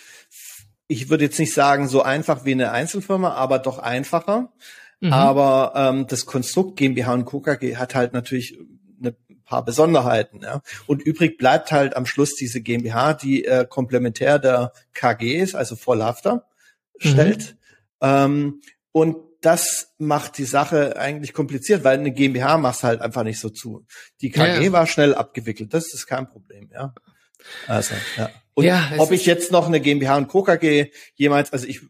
S2: ich würde jetzt nicht sagen so einfach wie eine Einzelfirma, aber doch einfacher. Mhm. Aber ähm, das Konstrukt GmbH und Co. KG hat halt natürlich eine paar Besonderheiten. Ja? Und übrig bleibt halt am Schluss diese GmbH, die äh, komplementär der KG ist, also vollhafter. stellt. Mhm. Ähm, und das macht die Sache eigentlich kompliziert, weil eine GmbH machst halt einfach nicht so zu. Die KG ja. war schnell abgewickelt, das ist kein Problem, ja. Also, ja. Und ja, ob ich jetzt noch eine GmbH und Co. KG jemals, also ich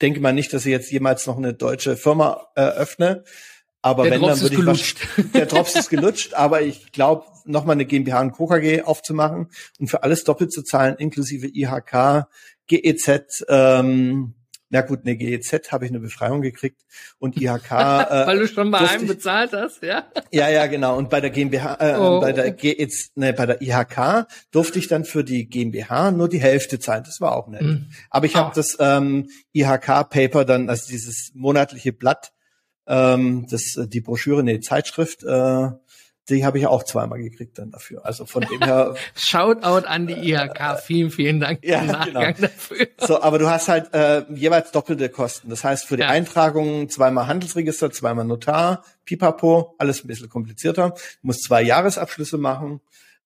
S2: denke mal nicht, dass ich jetzt jemals noch eine deutsche Firma eröffne. Äh, aber der wenn, Drops dann würde ich gelutscht. was, der Drops ist gelutscht, aber ich glaube, nochmal eine GmbH und Co. KG aufzumachen und für alles doppelt zu zahlen, inklusive IHK, GEZ, ähm, na gut, eine GEZ habe ich eine Befreiung gekriegt und IHK.
S1: Äh, Weil du schon bei einem ich, bezahlt hast, ja?
S2: Ja, ja, genau. Und bei der GmbH, äh, oh. bei der GEZ, ne, bei der IHK durfte ich dann für die GmbH nur die Hälfte zahlen. Das war auch nett. Mhm. Aber ich habe oh. das ähm, IHK-Paper dann, also dieses monatliche Blatt, ähm, das äh, die Broschüre, ne, die Zeitschrift. Äh, die habe ich auch zweimal gekriegt dann dafür. Also von dem her.
S1: Shoutout an die IHK. Vielen, vielen Dank
S2: ja, genau. dafür. So, aber du hast halt äh, jeweils doppelte Kosten. Das heißt, für die ja. Eintragung zweimal Handelsregister, zweimal Notar, Pipapo, alles ein bisschen komplizierter. Du musst zwei Jahresabschlüsse machen.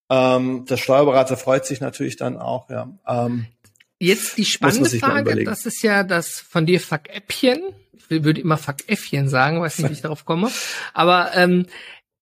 S2: Ähm, der Steuerberater freut sich natürlich dann auch, ja. Ähm,
S1: Jetzt die spannende Frage, das ist ja das von dir Fuck-Äppchen. Ich würde immer Fuck-Äffchen sagen, weiß nicht, wie ich darauf komme. Aber ähm,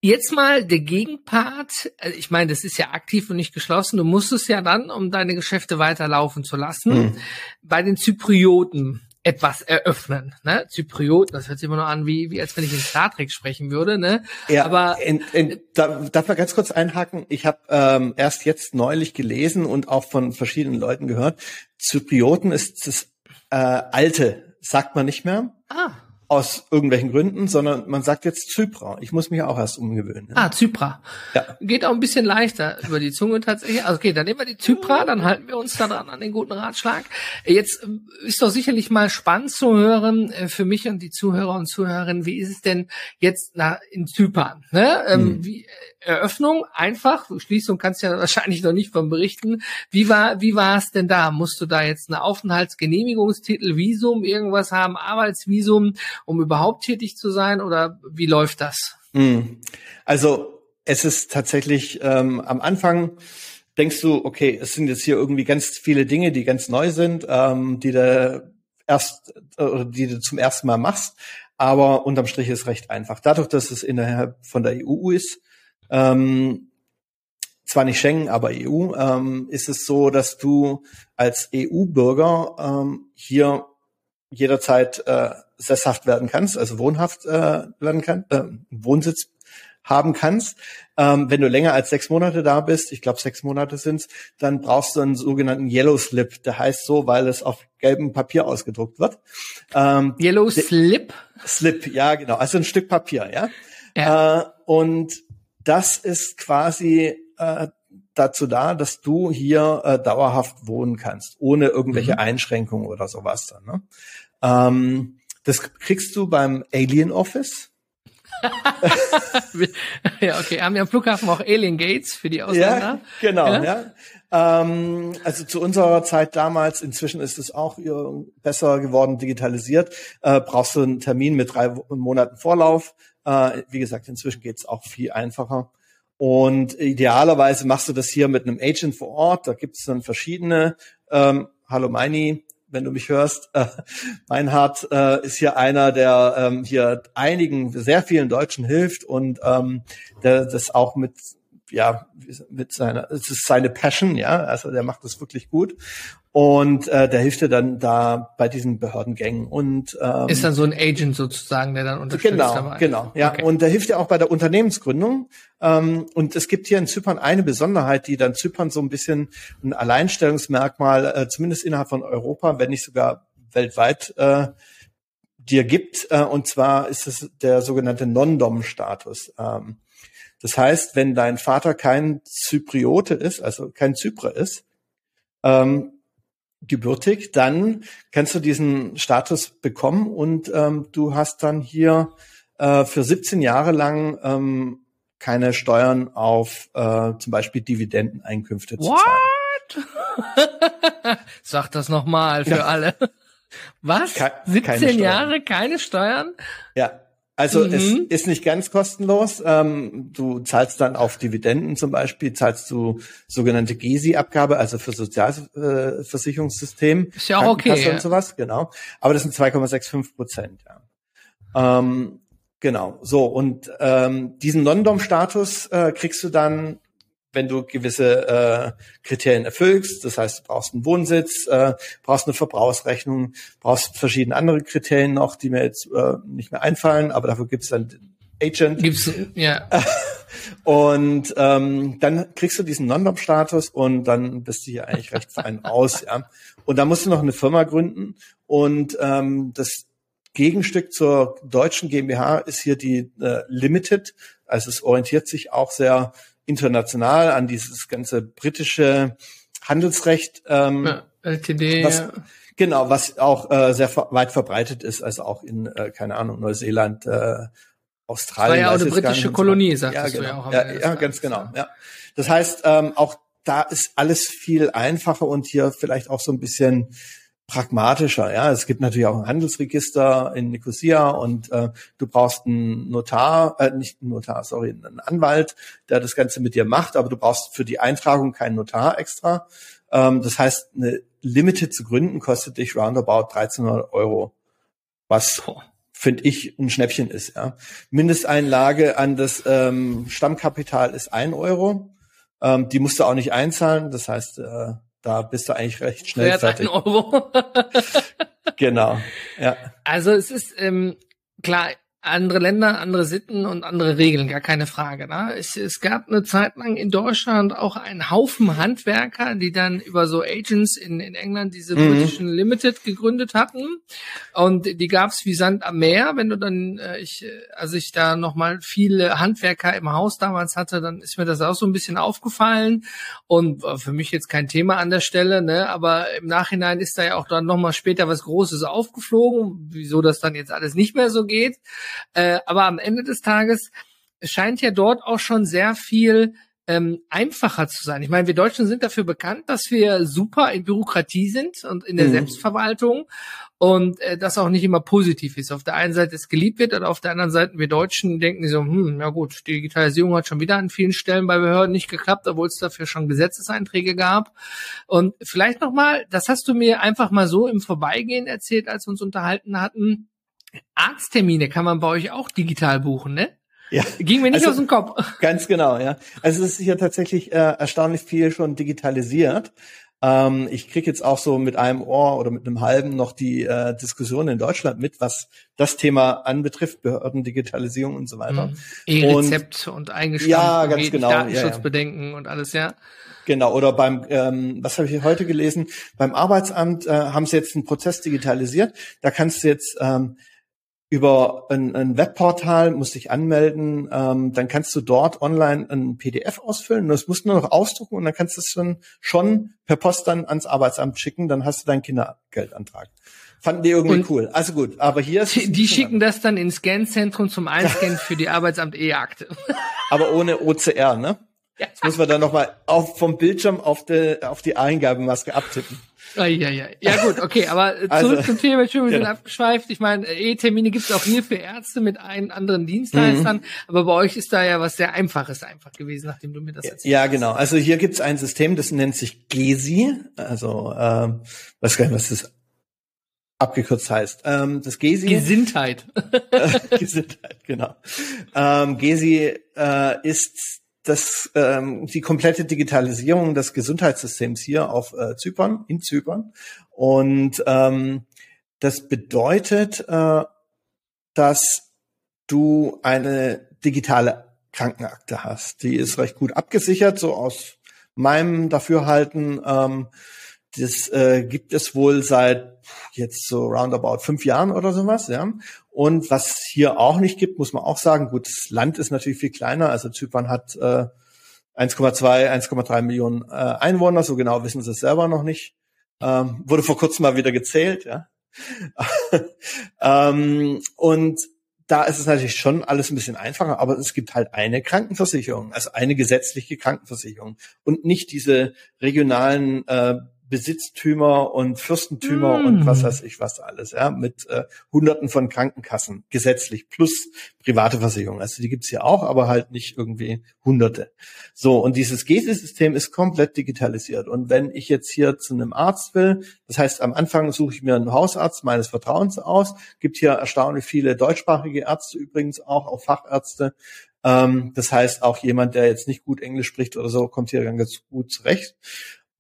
S1: Jetzt mal der Gegenpart. Also ich meine, das ist ja aktiv und nicht geschlossen. Du musst es ja dann, um deine Geschäfte weiterlaufen zu lassen, mhm. bei den Zyprioten etwas eröffnen. Ne? Zyprioten, das hört sich immer noch an, wie, wie als wenn ich in Star Trek sprechen würde. Ne?
S2: Ja, aber in, in, da, darf man ganz kurz einhaken. Ich habe ähm, erst jetzt neulich gelesen und auch von verschiedenen Leuten gehört. Zyprioten ist das äh, alte, sagt man nicht mehr. Ah aus irgendwelchen Gründen, sondern man sagt jetzt Zypra. Ich muss mich auch erst umgewöhnen.
S1: Ne? Ah, Zypra. Ja. Geht auch ein bisschen leichter über die Zunge tatsächlich. Also okay, dann nehmen wir die Zypra, dann halten wir uns da dran an den guten Ratschlag. Jetzt ähm, ist doch sicherlich mal spannend zu hören äh, für mich und die Zuhörer und Zuhörerinnen, wie ist es denn jetzt na, in Zypern? Ne? Ähm, hm. wie, Eröffnung einfach, Schließung kannst du ja wahrscheinlich noch nicht von berichten. Wie war, wie war es denn da? Musst du da jetzt eine Aufenthaltsgenehmigungstitel, Visum, irgendwas haben, Arbeitsvisum, um überhaupt tätig zu sein oder wie läuft das?
S2: Hm. Also es ist tatsächlich ähm, am Anfang denkst du, okay, es sind jetzt hier irgendwie ganz viele Dinge, die ganz neu sind, ähm, die du erst äh, die du zum ersten Mal machst. Aber unterm Strich ist recht einfach. Dadurch, dass es innerhalb von der EU ist, ähm, zwar nicht Schengen, aber EU, ähm, ist es so, dass du als EU-Bürger ähm, hier jederzeit äh, sesshaft werden kannst, also wohnhaft äh, werden kannst, äh, Wohnsitz haben kannst. Ähm, wenn du länger als sechs Monate da bist, ich glaube sechs Monate sind's, dann brauchst du einen sogenannten Yellow Slip. Der heißt so, weil es auf gelbem Papier ausgedruckt wird.
S1: Ähm, Yellow Slip?
S2: Slip, ja genau. Also ein Stück Papier, ja. ja. Äh, und das ist quasi äh, dazu da, dass du hier äh, dauerhaft wohnen kannst, ohne irgendwelche mhm. Einschränkungen oder sowas dann. Ne? Ähm, das kriegst du beim Alien Office.
S1: ja, okay. Haben wir am Flughafen auch Alien Gates für die Ausländer?
S2: Ja, genau, ja. ja. Ähm, also zu unserer Zeit damals, inzwischen ist es auch besser geworden, digitalisiert, äh, brauchst du einen Termin mit drei Monaten Vorlauf. Äh, wie gesagt, inzwischen geht's auch viel einfacher. Und idealerweise machst du das hier mit einem Agent vor Ort. Da gibt's dann verschiedene. Ähm, Hallo Meini, wenn du mich hörst. Äh, Meinhard äh, ist hier einer, der ähm, hier einigen, sehr vielen Deutschen hilft und ähm, der das auch mit ja, mit seiner, es ist seine Passion, ja, also der macht das wirklich gut. Und äh, der hilft dir dann da bei diesen Behördengängen und ähm,
S1: ist dann so ein Agent sozusagen, der dann unterstützt
S2: genau, dabei. Genau, ja. Okay. Und der hilft dir auch bei der Unternehmensgründung. Ähm, und es gibt hier in Zypern eine Besonderheit, die dann Zypern so ein bisschen ein Alleinstellungsmerkmal, äh, zumindest innerhalb von Europa, wenn nicht sogar weltweit, äh, dir gibt. Äh, und zwar ist es der sogenannte Non-Dom-Status. Ähm, das heißt, wenn dein Vater kein Zypriote ist, also kein Zyprer ist, ähm, gebürtig, dann kannst du diesen Status bekommen und ähm, du hast dann hier äh, für 17 Jahre lang ähm, keine Steuern auf äh, zum Beispiel Dividendeneinkünfte
S1: What? zu zahlen. Sag das nochmal für ja. alle. Was? Ke 17 Jahre keine Steuern?
S2: Ja. Also mhm. es ist nicht ganz kostenlos. Ähm, du zahlst dann auf Dividenden zum Beispiel, zahlst du sogenannte GESI-Abgabe, also für Sozialversicherungssystem.
S1: Ist ja auch okay.
S2: Und sowas, genau. Aber das sind 2,65 Prozent. Ja. Ähm, genau. So und ähm, diesen Non-Dom-Status äh, kriegst du dann wenn du gewisse äh, Kriterien erfüllst, das heißt, du brauchst einen Wohnsitz, äh, brauchst eine Verbrauchsrechnung, brauchst verschiedene andere Kriterien noch, die mir jetzt äh, nicht mehr einfallen, aber dafür gibt's dann Agent.
S1: Gibt's, ja.
S2: Und ähm, dann kriegst du diesen Non-Dom-Status und dann bist du hier eigentlich recht fein aus, ja. Und da musst du noch eine Firma gründen und ähm, das Gegenstück zur deutschen GmbH ist hier die äh, Limited. Also es orientiert sich auch sehr international an dieses ganze britische Handelsrecht. Ähm, ja,
S1: LTD,
S2: was, ja. Genau, was auch äh, sehr weit verbreitet ist, also auch in, äh, keine Ahnung, Neuseeland, äh, Australien.
S1: Das war ja auch eine britische Kolonie,
S2: sagtest ja, genau. du ja auch. Ja, ja ganz genau. Ja. Das heißt, ähm, auch da ist alles viel einfacher und hier vielleicht auch so ein bisschen pragmatischer. Ja, es gibt natürlich auch ein Handelsregister in Nicosia und äh, du brauchst einen Notar, äh, nicht einen Notar, sorry, einen Anwalt, der das Ganze mit dir macht, aber du brauchst für die Eintragung keinen Notar extra. Ähm, das heißt, eine Limited zu gründen kostet dich roundabout 1300 Euro, was finde ich ein Schnäppchen ist. Ja. Mindesteinlage an das ähm, Stammkapital ist ein Euro. Ähm, die musst du auch nicht einzahlen. Das heißt, äh, da bist du eigentlich recht schnell fertig. Euro. genau, ja.
S1: Also es ist ähm, klar, andere Länder, andere Sitten und andere Regeln, gar keine Frage. Ne? Es, es gab eine Zeit lang in Deutschland auch einen Haufen Handwerker, die dann über so Agents in, in England diese mhm. British Limited gegründet hatten. Und die gab's wie Sand am Meer. Wenn du dann, äh, ich, äh, als ich da nochmal viele Handwerker im Haus damals hatte, dann ist mir das auch so ein bisschen aufgefallen. Und war für mich jetzt kein Thema an der Stelle, ne? aber im Nachhinein ist da ja auch dann nochmal später was Großes aufgeflogen, wieso das dann jetzt alles nicht mehr so geht. Äh, aber am Ende des Tages scheint ja dort auch schon sehr viel ähm, einfacher zu sein. Ich meine, wir Deutschen sind dafür bekannt, dass wir super in Bürokratie sind und in der mhm. Selbstverwaltung und äh, das auch nicht immer positiv ist. Auf der einen Seite es geliebt wird und auf der anderen Seite wir Deutschen denken so, hm, ja gut, die Digitalisierung hat schon wieder an vielen Stellen bei Behörden nicht geklappt, obwohl es dafür schon Gesetzeseinträge gab. Und vielleicht nochmal, das hast du mir einfach mal so im Vorbeigehen erzählt, als wir uns unterhalten hatten, Arzttermine kann man bei euch auch digital buchen, ne?
S2: Ja.
S1: Ging mir nicht also, aus dem Kopf.
S2: Ganz genau, ja. Also es ist hier tatsächlich äh, erstaunlich viel schon digitalisiert. Ähm, ich krieg jetzt auch so mit einem Ohr oder mit einem halben noch die äh, Diskussion in Deutschland mit, was das Thema anbetrifft, Behördendigitalisierung und so weiter. Mhm.
S1: E-Rezept und, und eingeschränkt
S2: ja, ganz genau,
S1: Datenschutzbedenken ja, ja. und alles, ja.
S2: Genau, oder beim, ähm, was habe ich heute gelesen, beim Arbeitsamt äh, haben sie jetzt einen Prozess digitalisiert. Da kannst du jetzt ähm, über ein, ein Webportal, musst dich anmelden, ähm, dann kannst du dort online ein PDF ausfüllen. Das musst du nur noch ausdrucken und dann kannst du es schon, schon per Post dann ans Arbeitsamt schicken, dann hast du deinen Kindergeldantrag. Fanden die irgendwie und cool. Also gut, aber hier ist
S1: Die, die schicken das dann ins Scanzentrum zum Einscannen für die Arbeitsamt E-Akte.
S2: aber ohne OCR, ne? Ja. Das muss man dann nochmal auf, vom Bildschirm auf die, auf die Eingabemaske abtippen.
S1: Ja, ja, ja. Ja gut, okay, aber zurück also, zum Thema, ich bin ein bisschen genau. abgeschweift. Ich meine, E-Termine gibt es auch hier für Ärzte mit ein, anderen Dienstleistern, mhm. aber bei euch ist da ja was sehr Einfaches einfach gewesen, nachdem du mir das erzählt
S2: Ja, genau. Also hier gibt es ein System, das nennt sich GESI, also ähm, weiß gar nicht, was das abgekürzt heißt. Ähm, das GESI.
S1: Gesinntheit.
S2: Gesinntheit, genau. Ähm, GESI äh, ist das, ähm, die komplette Digitalisierung des Gesundheitssystems hier auf äh, Zypern, in Zypern. Und ähm, das bedeutet, äh, dass du eine digitale Krankenakte hast. Die ist recht gut abgesichert, so aus meinem Dafürhalten. Ähm, das äh, gibt es wohl seit jetzt so roundabout fünf Jahren oder sowas, ja. Und was hier auch nicht gibt, muss man auch sagen, gut, das Land ist natürlich viel kleiner. Also Zypern hat äh, 1,2, 1,3 Millionen äh, Einwohner, so genau wissen sie es selber noch nicht. Ähm, wurde vor kurzem mal wieder gezählt, ja. ähm, und da ist es natürlich schon alles ein bisschen einfacher, aber es gibt halt eine Krankenversicherung, also eine gesetzliche Krankenversicherung und nicht diese regionalen äh, Besitztümer und Fürstentümer mm. und was weiß ich was alles, ja, mit äh, Hunderten von Krankenkassen gesetzlich plus private Versicherungen. Also die gibt's hier auch, aber halt nicht irgendwie Hunderte. So und dieses GESI-System ist komplett digitalisiert. Und wenn ich jetzt hier zu einem Arzt will, das heißt am Anfang suche ich mir einen Hausarzt meines Vertrauens aus. Gibt hier erstaunlich viele deutschsprachige Ärzte übrigens auch, auch Fachärzte. Ähm, das heißt auch jemand, der jetzt nicht gut Englisch spricht oder so, kommt hier ganz gut zurecht.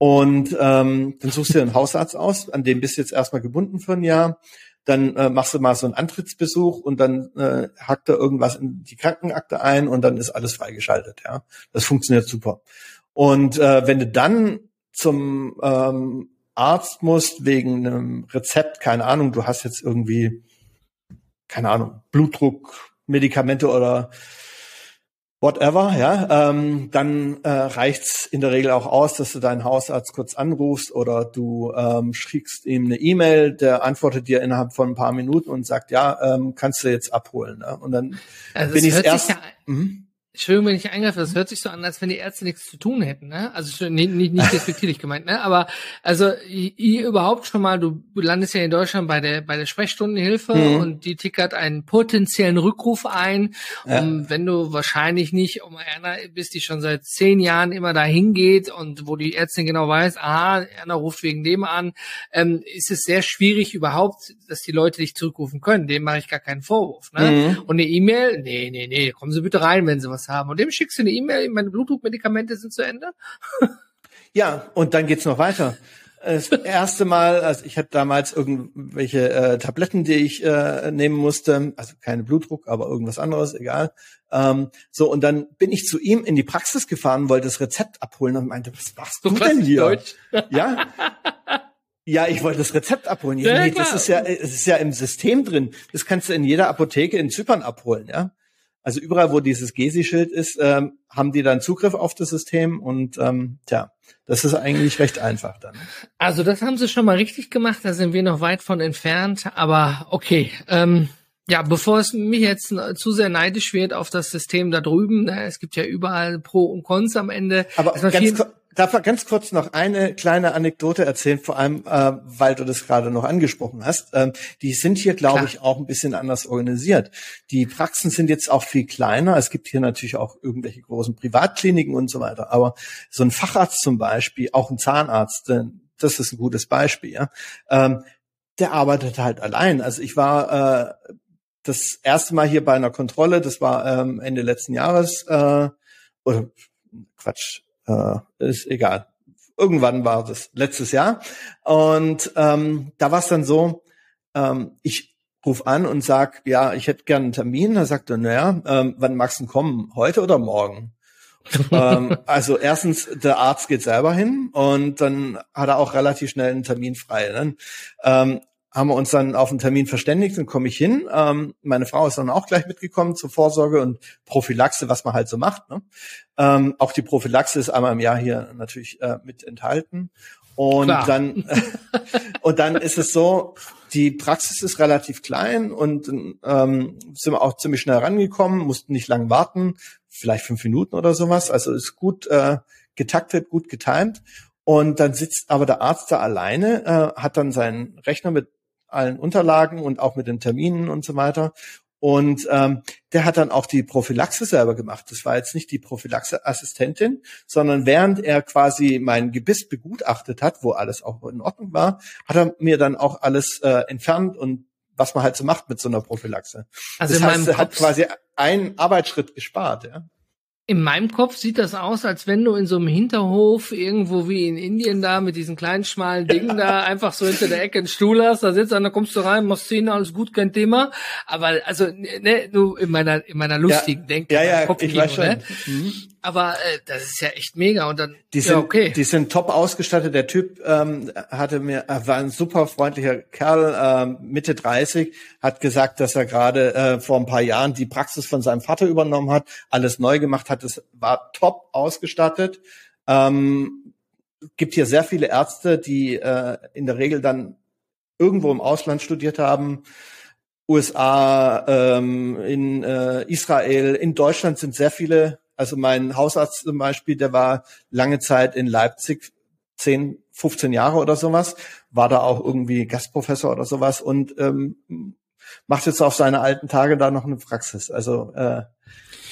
S2: Und ähm, dann suchst du dir einen Hausarzt aus, an dem bist du jetzt erstmal gebunden für ein Jahr. Dann äh, machst du mal so einen Antrittsbesuch und dann äh, hackt er irgendwas in die Krankenakte ein und dann ist alles freigeschaltet. Ja, das funktioniert super. Und äh, wenn du dann zum ähm, Arzt musst wegen einem Rezept, keine Ahnung, du hast jetzt irgendwie, keine Ahnung, Blutdruck, Medikamente oder whatever, ja, ähm, dann äh, reicht's in der Regel auch aus, dass du deinen Hausarzt kurz anrufst oder du ähm, schickst ihm eine E-Mail, der antwortet dir innerhalb von ein paar Minuten und sagt, ja, ähm, kannst du jetzt abholen. Ne? Und dann also bin ich erst. Ja,
S1: mhm. Entschuldigung, wenn ich eingreife, das hört sich so an, als wenn die Ärzte nichts zu tun hätten, ne? Also nicht, nicht, nicht respektierlich gemeint, ne? Aber also ihr überhaupt schon mal, du landest ja in Deutschland bei der bei der Sprechstundenhilfe mhm. und die tickert einen potenziellen Rückruf ein. Ja. Und wenn du wahrscheinlich nicht um einer bist, die schon seit zehn Jahren immer dahin geht und wo die Ärztin genau weiß, aha, einer ruft wegen dem an, ähm, ist es sehr schwierig überhaupt, dass die Leute dich zurückrufen können. Dem mache ich gar keinen Vorwurf. Ne? Mhm. Und eine E-Mail, nee, nee, nee, kommen Sie bitte rein, wenn Sie was was haben. Und dem schickst du eine E-Mail, meine Blutdruckmedikamente sind zu Ende.
S2: ja, und dann geht's noch weiter. Das erste Mal, also ich hatte damals irgendwelche äh, Tabletten, die ich äh, nehmen musste, also keine Blutdruck, aber irgendwas anderes, egal. Ähm, so und dann bin ich zu ihm in die Praxis gefahren, wollte das Rezept abholen und meinte, was machst du, du denn hier? Deutsch? Ja. Ja, ich wollte das Rezept abholen. Ja, nee, das ist ja, es ist ja im System drin. Das kannst du in jeder Apotheke in Zypern abholen, ja. Also überall, wo dieses GESI-Schild ist, ähm, haben die dann Zugriff auf das System und ähm, tja, das ist eigentlich recht einfach dann.
S1: Also das haben sie schon mal richtig gemacht, da sind wir noch weit von entfernt, aber okay. Ähm, ja, bevor es mich jetzt zu sehr neidisch wird auf das System da drüben, ne, es gibt ja überall Pro und Cons am Ende.
S2: Aber ganz, darf ich ganz kurz noch eine kleine Anekdote erzählen, vor allem, äh, weil du das gerade noch angesprochen hast. Ähm, die sind hier, glaube ich, auch ein bisschen anders organisiert. Die Praxen sind jetzt auch viel kleiner. Es gibt hier natürlich auch irgendwelche großen Privatkliniken und so weiter. Aber so ein Facharzt zum Beispiel, auch ein Zahnarzt, äh, das ist ein gutes Beispiel, ja. Ähm, der arbeitet halt allein. Also ich war äh, das erste Mal hier bei einer Kontrolle, das war ähm, Ende letzten Jahres, äh, oder Quatsch, äh, ist egal. Irgendwann war das letztes Jahr. Und ähm, da war es dann so, ähm, ich ruf an und sag, ja, ich hätte gern einen Termin. Da sagt er, naja, ähm, wann magst du kommen? Heute oder morgen? ähm, also erstens, der Arzt geht selber hin und dann hat er auch relativ schnell einen Termin frei. Ne? Ähm, haben wir uns dann auf einen Termin verständigt und komme ich hin. Ähm, meine Frau ist dann auch gleich mitgekommen zur Vorsorge und Prophylaxe, was man halt so macht. Ne? Ähm, auch die Prophylaxe ist einmal im Jahr hier natürlich äh, mit enthalten. Und Klar. dann und dann ist es so, die Praxis ist relativ klein und ähm, sind wir auch ziemlich schnell rangekommen, mussten nicht lang warten, vielleicht fünf Minuten oder sowas. Also ist gut äh, getaktet, gut getimt. Und dann sitzt aber der Arzt da alleine, äh, hat dann seinen Rechner mit allen Unterlagen und auch mit den Terminen und so weiter. Und ähm, der hat dann auch die Prophylaxe selber gemacht. Das war jetzt nicht die Prophylaxe-Assistentin, sondern während er quasi mein Gebiss begutachtet hat, wo alles auch in Ordnung war, hat er mir dann auch alles äh, entfernt und was man halt so macht mit so einer Prophylaxe. Also das heißt, er hat quasi einen Arbeitsschritt gespart. Ja.
S1: In meinem Kopf sieht das aus, als wenn du in so einem Hinterhof irgendwo wie in Indien da mit diesen kleinen schmalen Dingen da einfach so hinter der Ecke einen Stuhl hast, da sitzt einer, kommst du rein, machst Szene, alles gut, kein Thema. Aber also ne, du in meiner in meiner lustigen
S2: ja,
S1: Denke,
S2: ja, ja, ich weiß schon. Ne?
S1: Mhm. Aber äh, das ist ja echt mega und dann
S2: die sind, ja, okay. Die sind top ausgestattet. Der Typ ähm, hatte mir war ein super freundlicher Kerl, ähm, Mitte 30, hat gesagt, dass er gerade äh, vor ein paar Jahren die Praxis von seinem Vater übernommen hat, alles neu gemacht hat. Es war top ausgestattet. Ähm, gibt hier sehr viele Ärzte, die äh, in der Regel dann irgendwo im Ausland studiert haben. USA, ähm, in äh, Israel, in Deutschland sind sehr viele also mein Hausarzt zum Beispiel, der war lange Zeit in Leipzig 10, 15 Jahre oder sowas, war da auch irgendwie Gastprofessor oder sowas und ähm, macht jetzt auf seine alten Tage da noch eine Praxis. Also äh,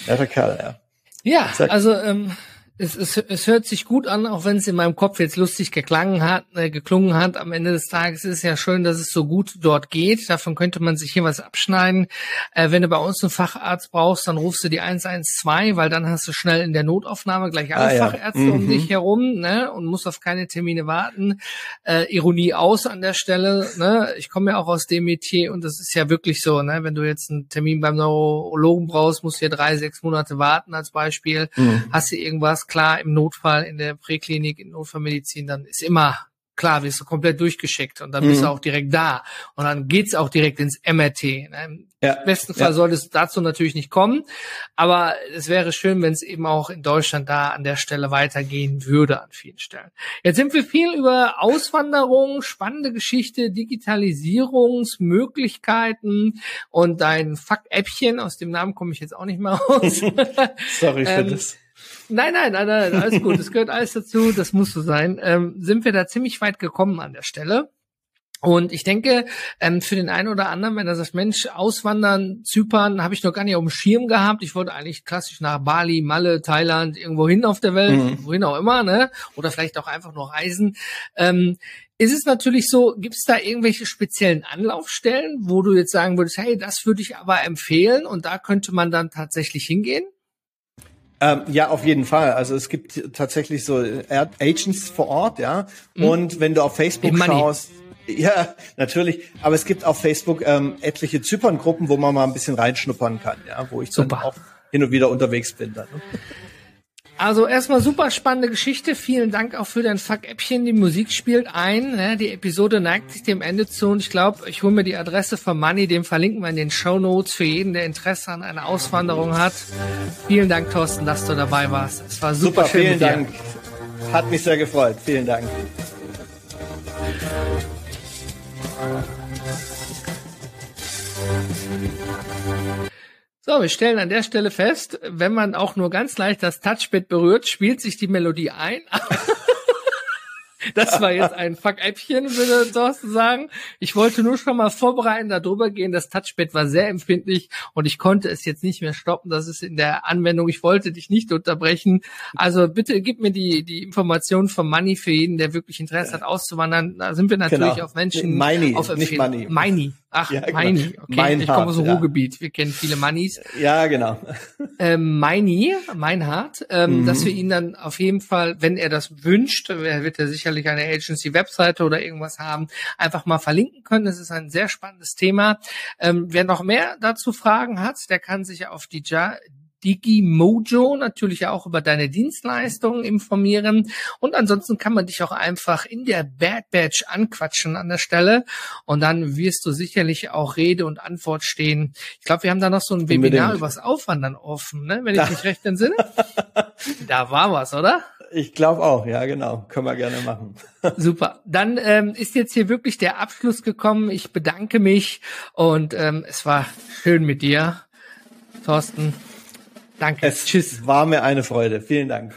S2: netter Kerl, ja.
S1: Ja, also ähm, es, es, es hört sich gut an, auch wenn es in meinem Kopf jetzt lustig geklangen hat, äh, geklungen hat. Am Ende des Tages ist es ja schön, dass es so gut dort geht. Davon könnte man sich hier was abschneiden. Äh, wenn du bei uns einen Facharzt brauchst, dann rufst du die 112, weil dann hast du schnell in der Notaufnahme gleich alle ah, ja. Fachärzte mhm. um dich herum ne, und musst auf keine Termine warten. Äh, Ironie aus an der Stelle. Ne? Ich komme ja auch aus dem Metier und das ist ja wirklich so. Ne? Wenn du jetzt einen Termin beim Neurologen brauchst, musst du ja drei, sechs Monate warten als Beispiel. Mhm. Hast du irgendwas klar im Notfall in der Präklinik, in Notfallmedizin, dann ist immer klar, wirst du komplett durchgeschickt und dann mhm. bist du mhm. auch direkt da. Und dann geht's auch direkt ins MRT. Ne? Ja. Im besten Fall ja. sollte es dazu natürlich nicht kommen, aber es wäre schön, wenn es eben auch in Deutschland da an der Stelle weitergehen würde an vielen Stellen. Jetzt sind wir viel über Auswanderung, spannende Geschichte, Digitalisierungsmöglichkeiten und dein Fuck-Äppchen, aus dem Namen komme ich jetzt auch nicht mehr raus.
S2: Sorry für ähm, das
S1: Nein, nein, nein, nein, alles gut. Es gehört alles dazu. Das muss so sein. Ähm, sind wir da ziemlich weit gekommen an der Stelle. Und ich denke, ähm, für den einen oder anderen, wenn er sagt, Mensch, auswandern, Zypern, habe ich noch gar nicht auf dem Schirm gehabt. Ich wollte eigentlich klassisch nach Bali, Malle, Thailand, irgendwo hin auf der Welt, mhm. wohin auch immer, ne? Oder vielleicht auch einfach nur reisen. Ähm, ist es natürlich so, gibt es da irgendwelche speziellen Anlaufstellen, wo du jetzt sagen würdest, hey, das würde ich aber empfehlen und da könnte man dann tatsächlich hingehen?
S2: Ähm, ja, auf jeden Fall. Also es gibt tatsächlich so Agents vor Ort, ja. Mhm. Und wenn du auf Facebook schaust, ja, natürlich. Aber es gibt auf Facebook ähm, etliche Zypern-Gruppen, wo man mal ein bisschen reinschnuppern kann, ja, wo ich Super. dann auch hin und wieder unterwegs bin. Dann, ne?
S1: Also erstmal super spannende Geschichte. Vielen Dank auch für dein Fuck-Äppchen. Die Musik spielt ein. Ne? Die Episode neigt sich dem Ende zu und ich glaube, ich hole mir die Adresse von Money, dem verlinken wir in den Show Notes für jeden, der Interesse an einer Auswanderung hat. Vielen Dank, Thorsten, dass du dabei warst. Es war super, super schön.
S2: Vielen Dank. Hat mich sehr gefreut. Vielen Dank.
S1: So, wir stellen an der Stelle fest, wenn man auch nur ganz leicht das Touchpad berührt, spielt sich die Melodie ein. Das war jetzt ein Fuck-Äppchen, würde Thorsten sagen. Ich wollte nur schon mal vorbereiten, darüber gehen. Das Touchpad war sehr empfindlich und ich konnte es jetzt nicht mehr stoppen. Das ist in der Anwendung. Ich wollte dich nicht unterbrechen. Also bitte gib mir die, die Information vom Money für jeden, der wirklich Interesse hat, auszuwandern. Da sind wir natürlich genau. auf Menschen.
S2: Money,
S1: auf
S2: nicht Money.
S1: Money. Ach, ja, genau. Meini. Okay, Meinhard, ich komme aus dem ja. Ruhrgebiet. Wir kennen viele Mannis.
S2: Ja, genau.
S1: Ähm, Meini, Meinhard, ähm, mhm. dass wir ihn dann auf jeden Fall, wenn er das wünscht, er wird ja sicherlich eine Agency-Webseite oder irgendwas haben, einfach mal verlinken können. Das ist ein sehr spannendes Thema. Ähm, wer noch mehr dazu Fragen hat, der kann sich auf die Digimojo natürlich auch über deine Dienstleistungen informieren. Und ansonsten kann man dich auch einfach in der Bad Badge anquatschen an der Stelle. Und dann wirst du sicherlich auch Rede und Antwort stehen. Ich glaube, wir haben da noch so ein Webinar übers Aufwandern offen, ne? wenn ich mich recht entsinne. da war was, oder?
S2: Ich glaube auch, ja, genau. Können wir gerne machen.
S1: Super. Dann ähm, ist jetzt hier wirklich der Abschluss gekommen. Ich bedanke mich und ähm, es war schön mit dir, Thorsten. Danke.
S2: Es Tschüss. war mir eine Freude. Vielen Dank.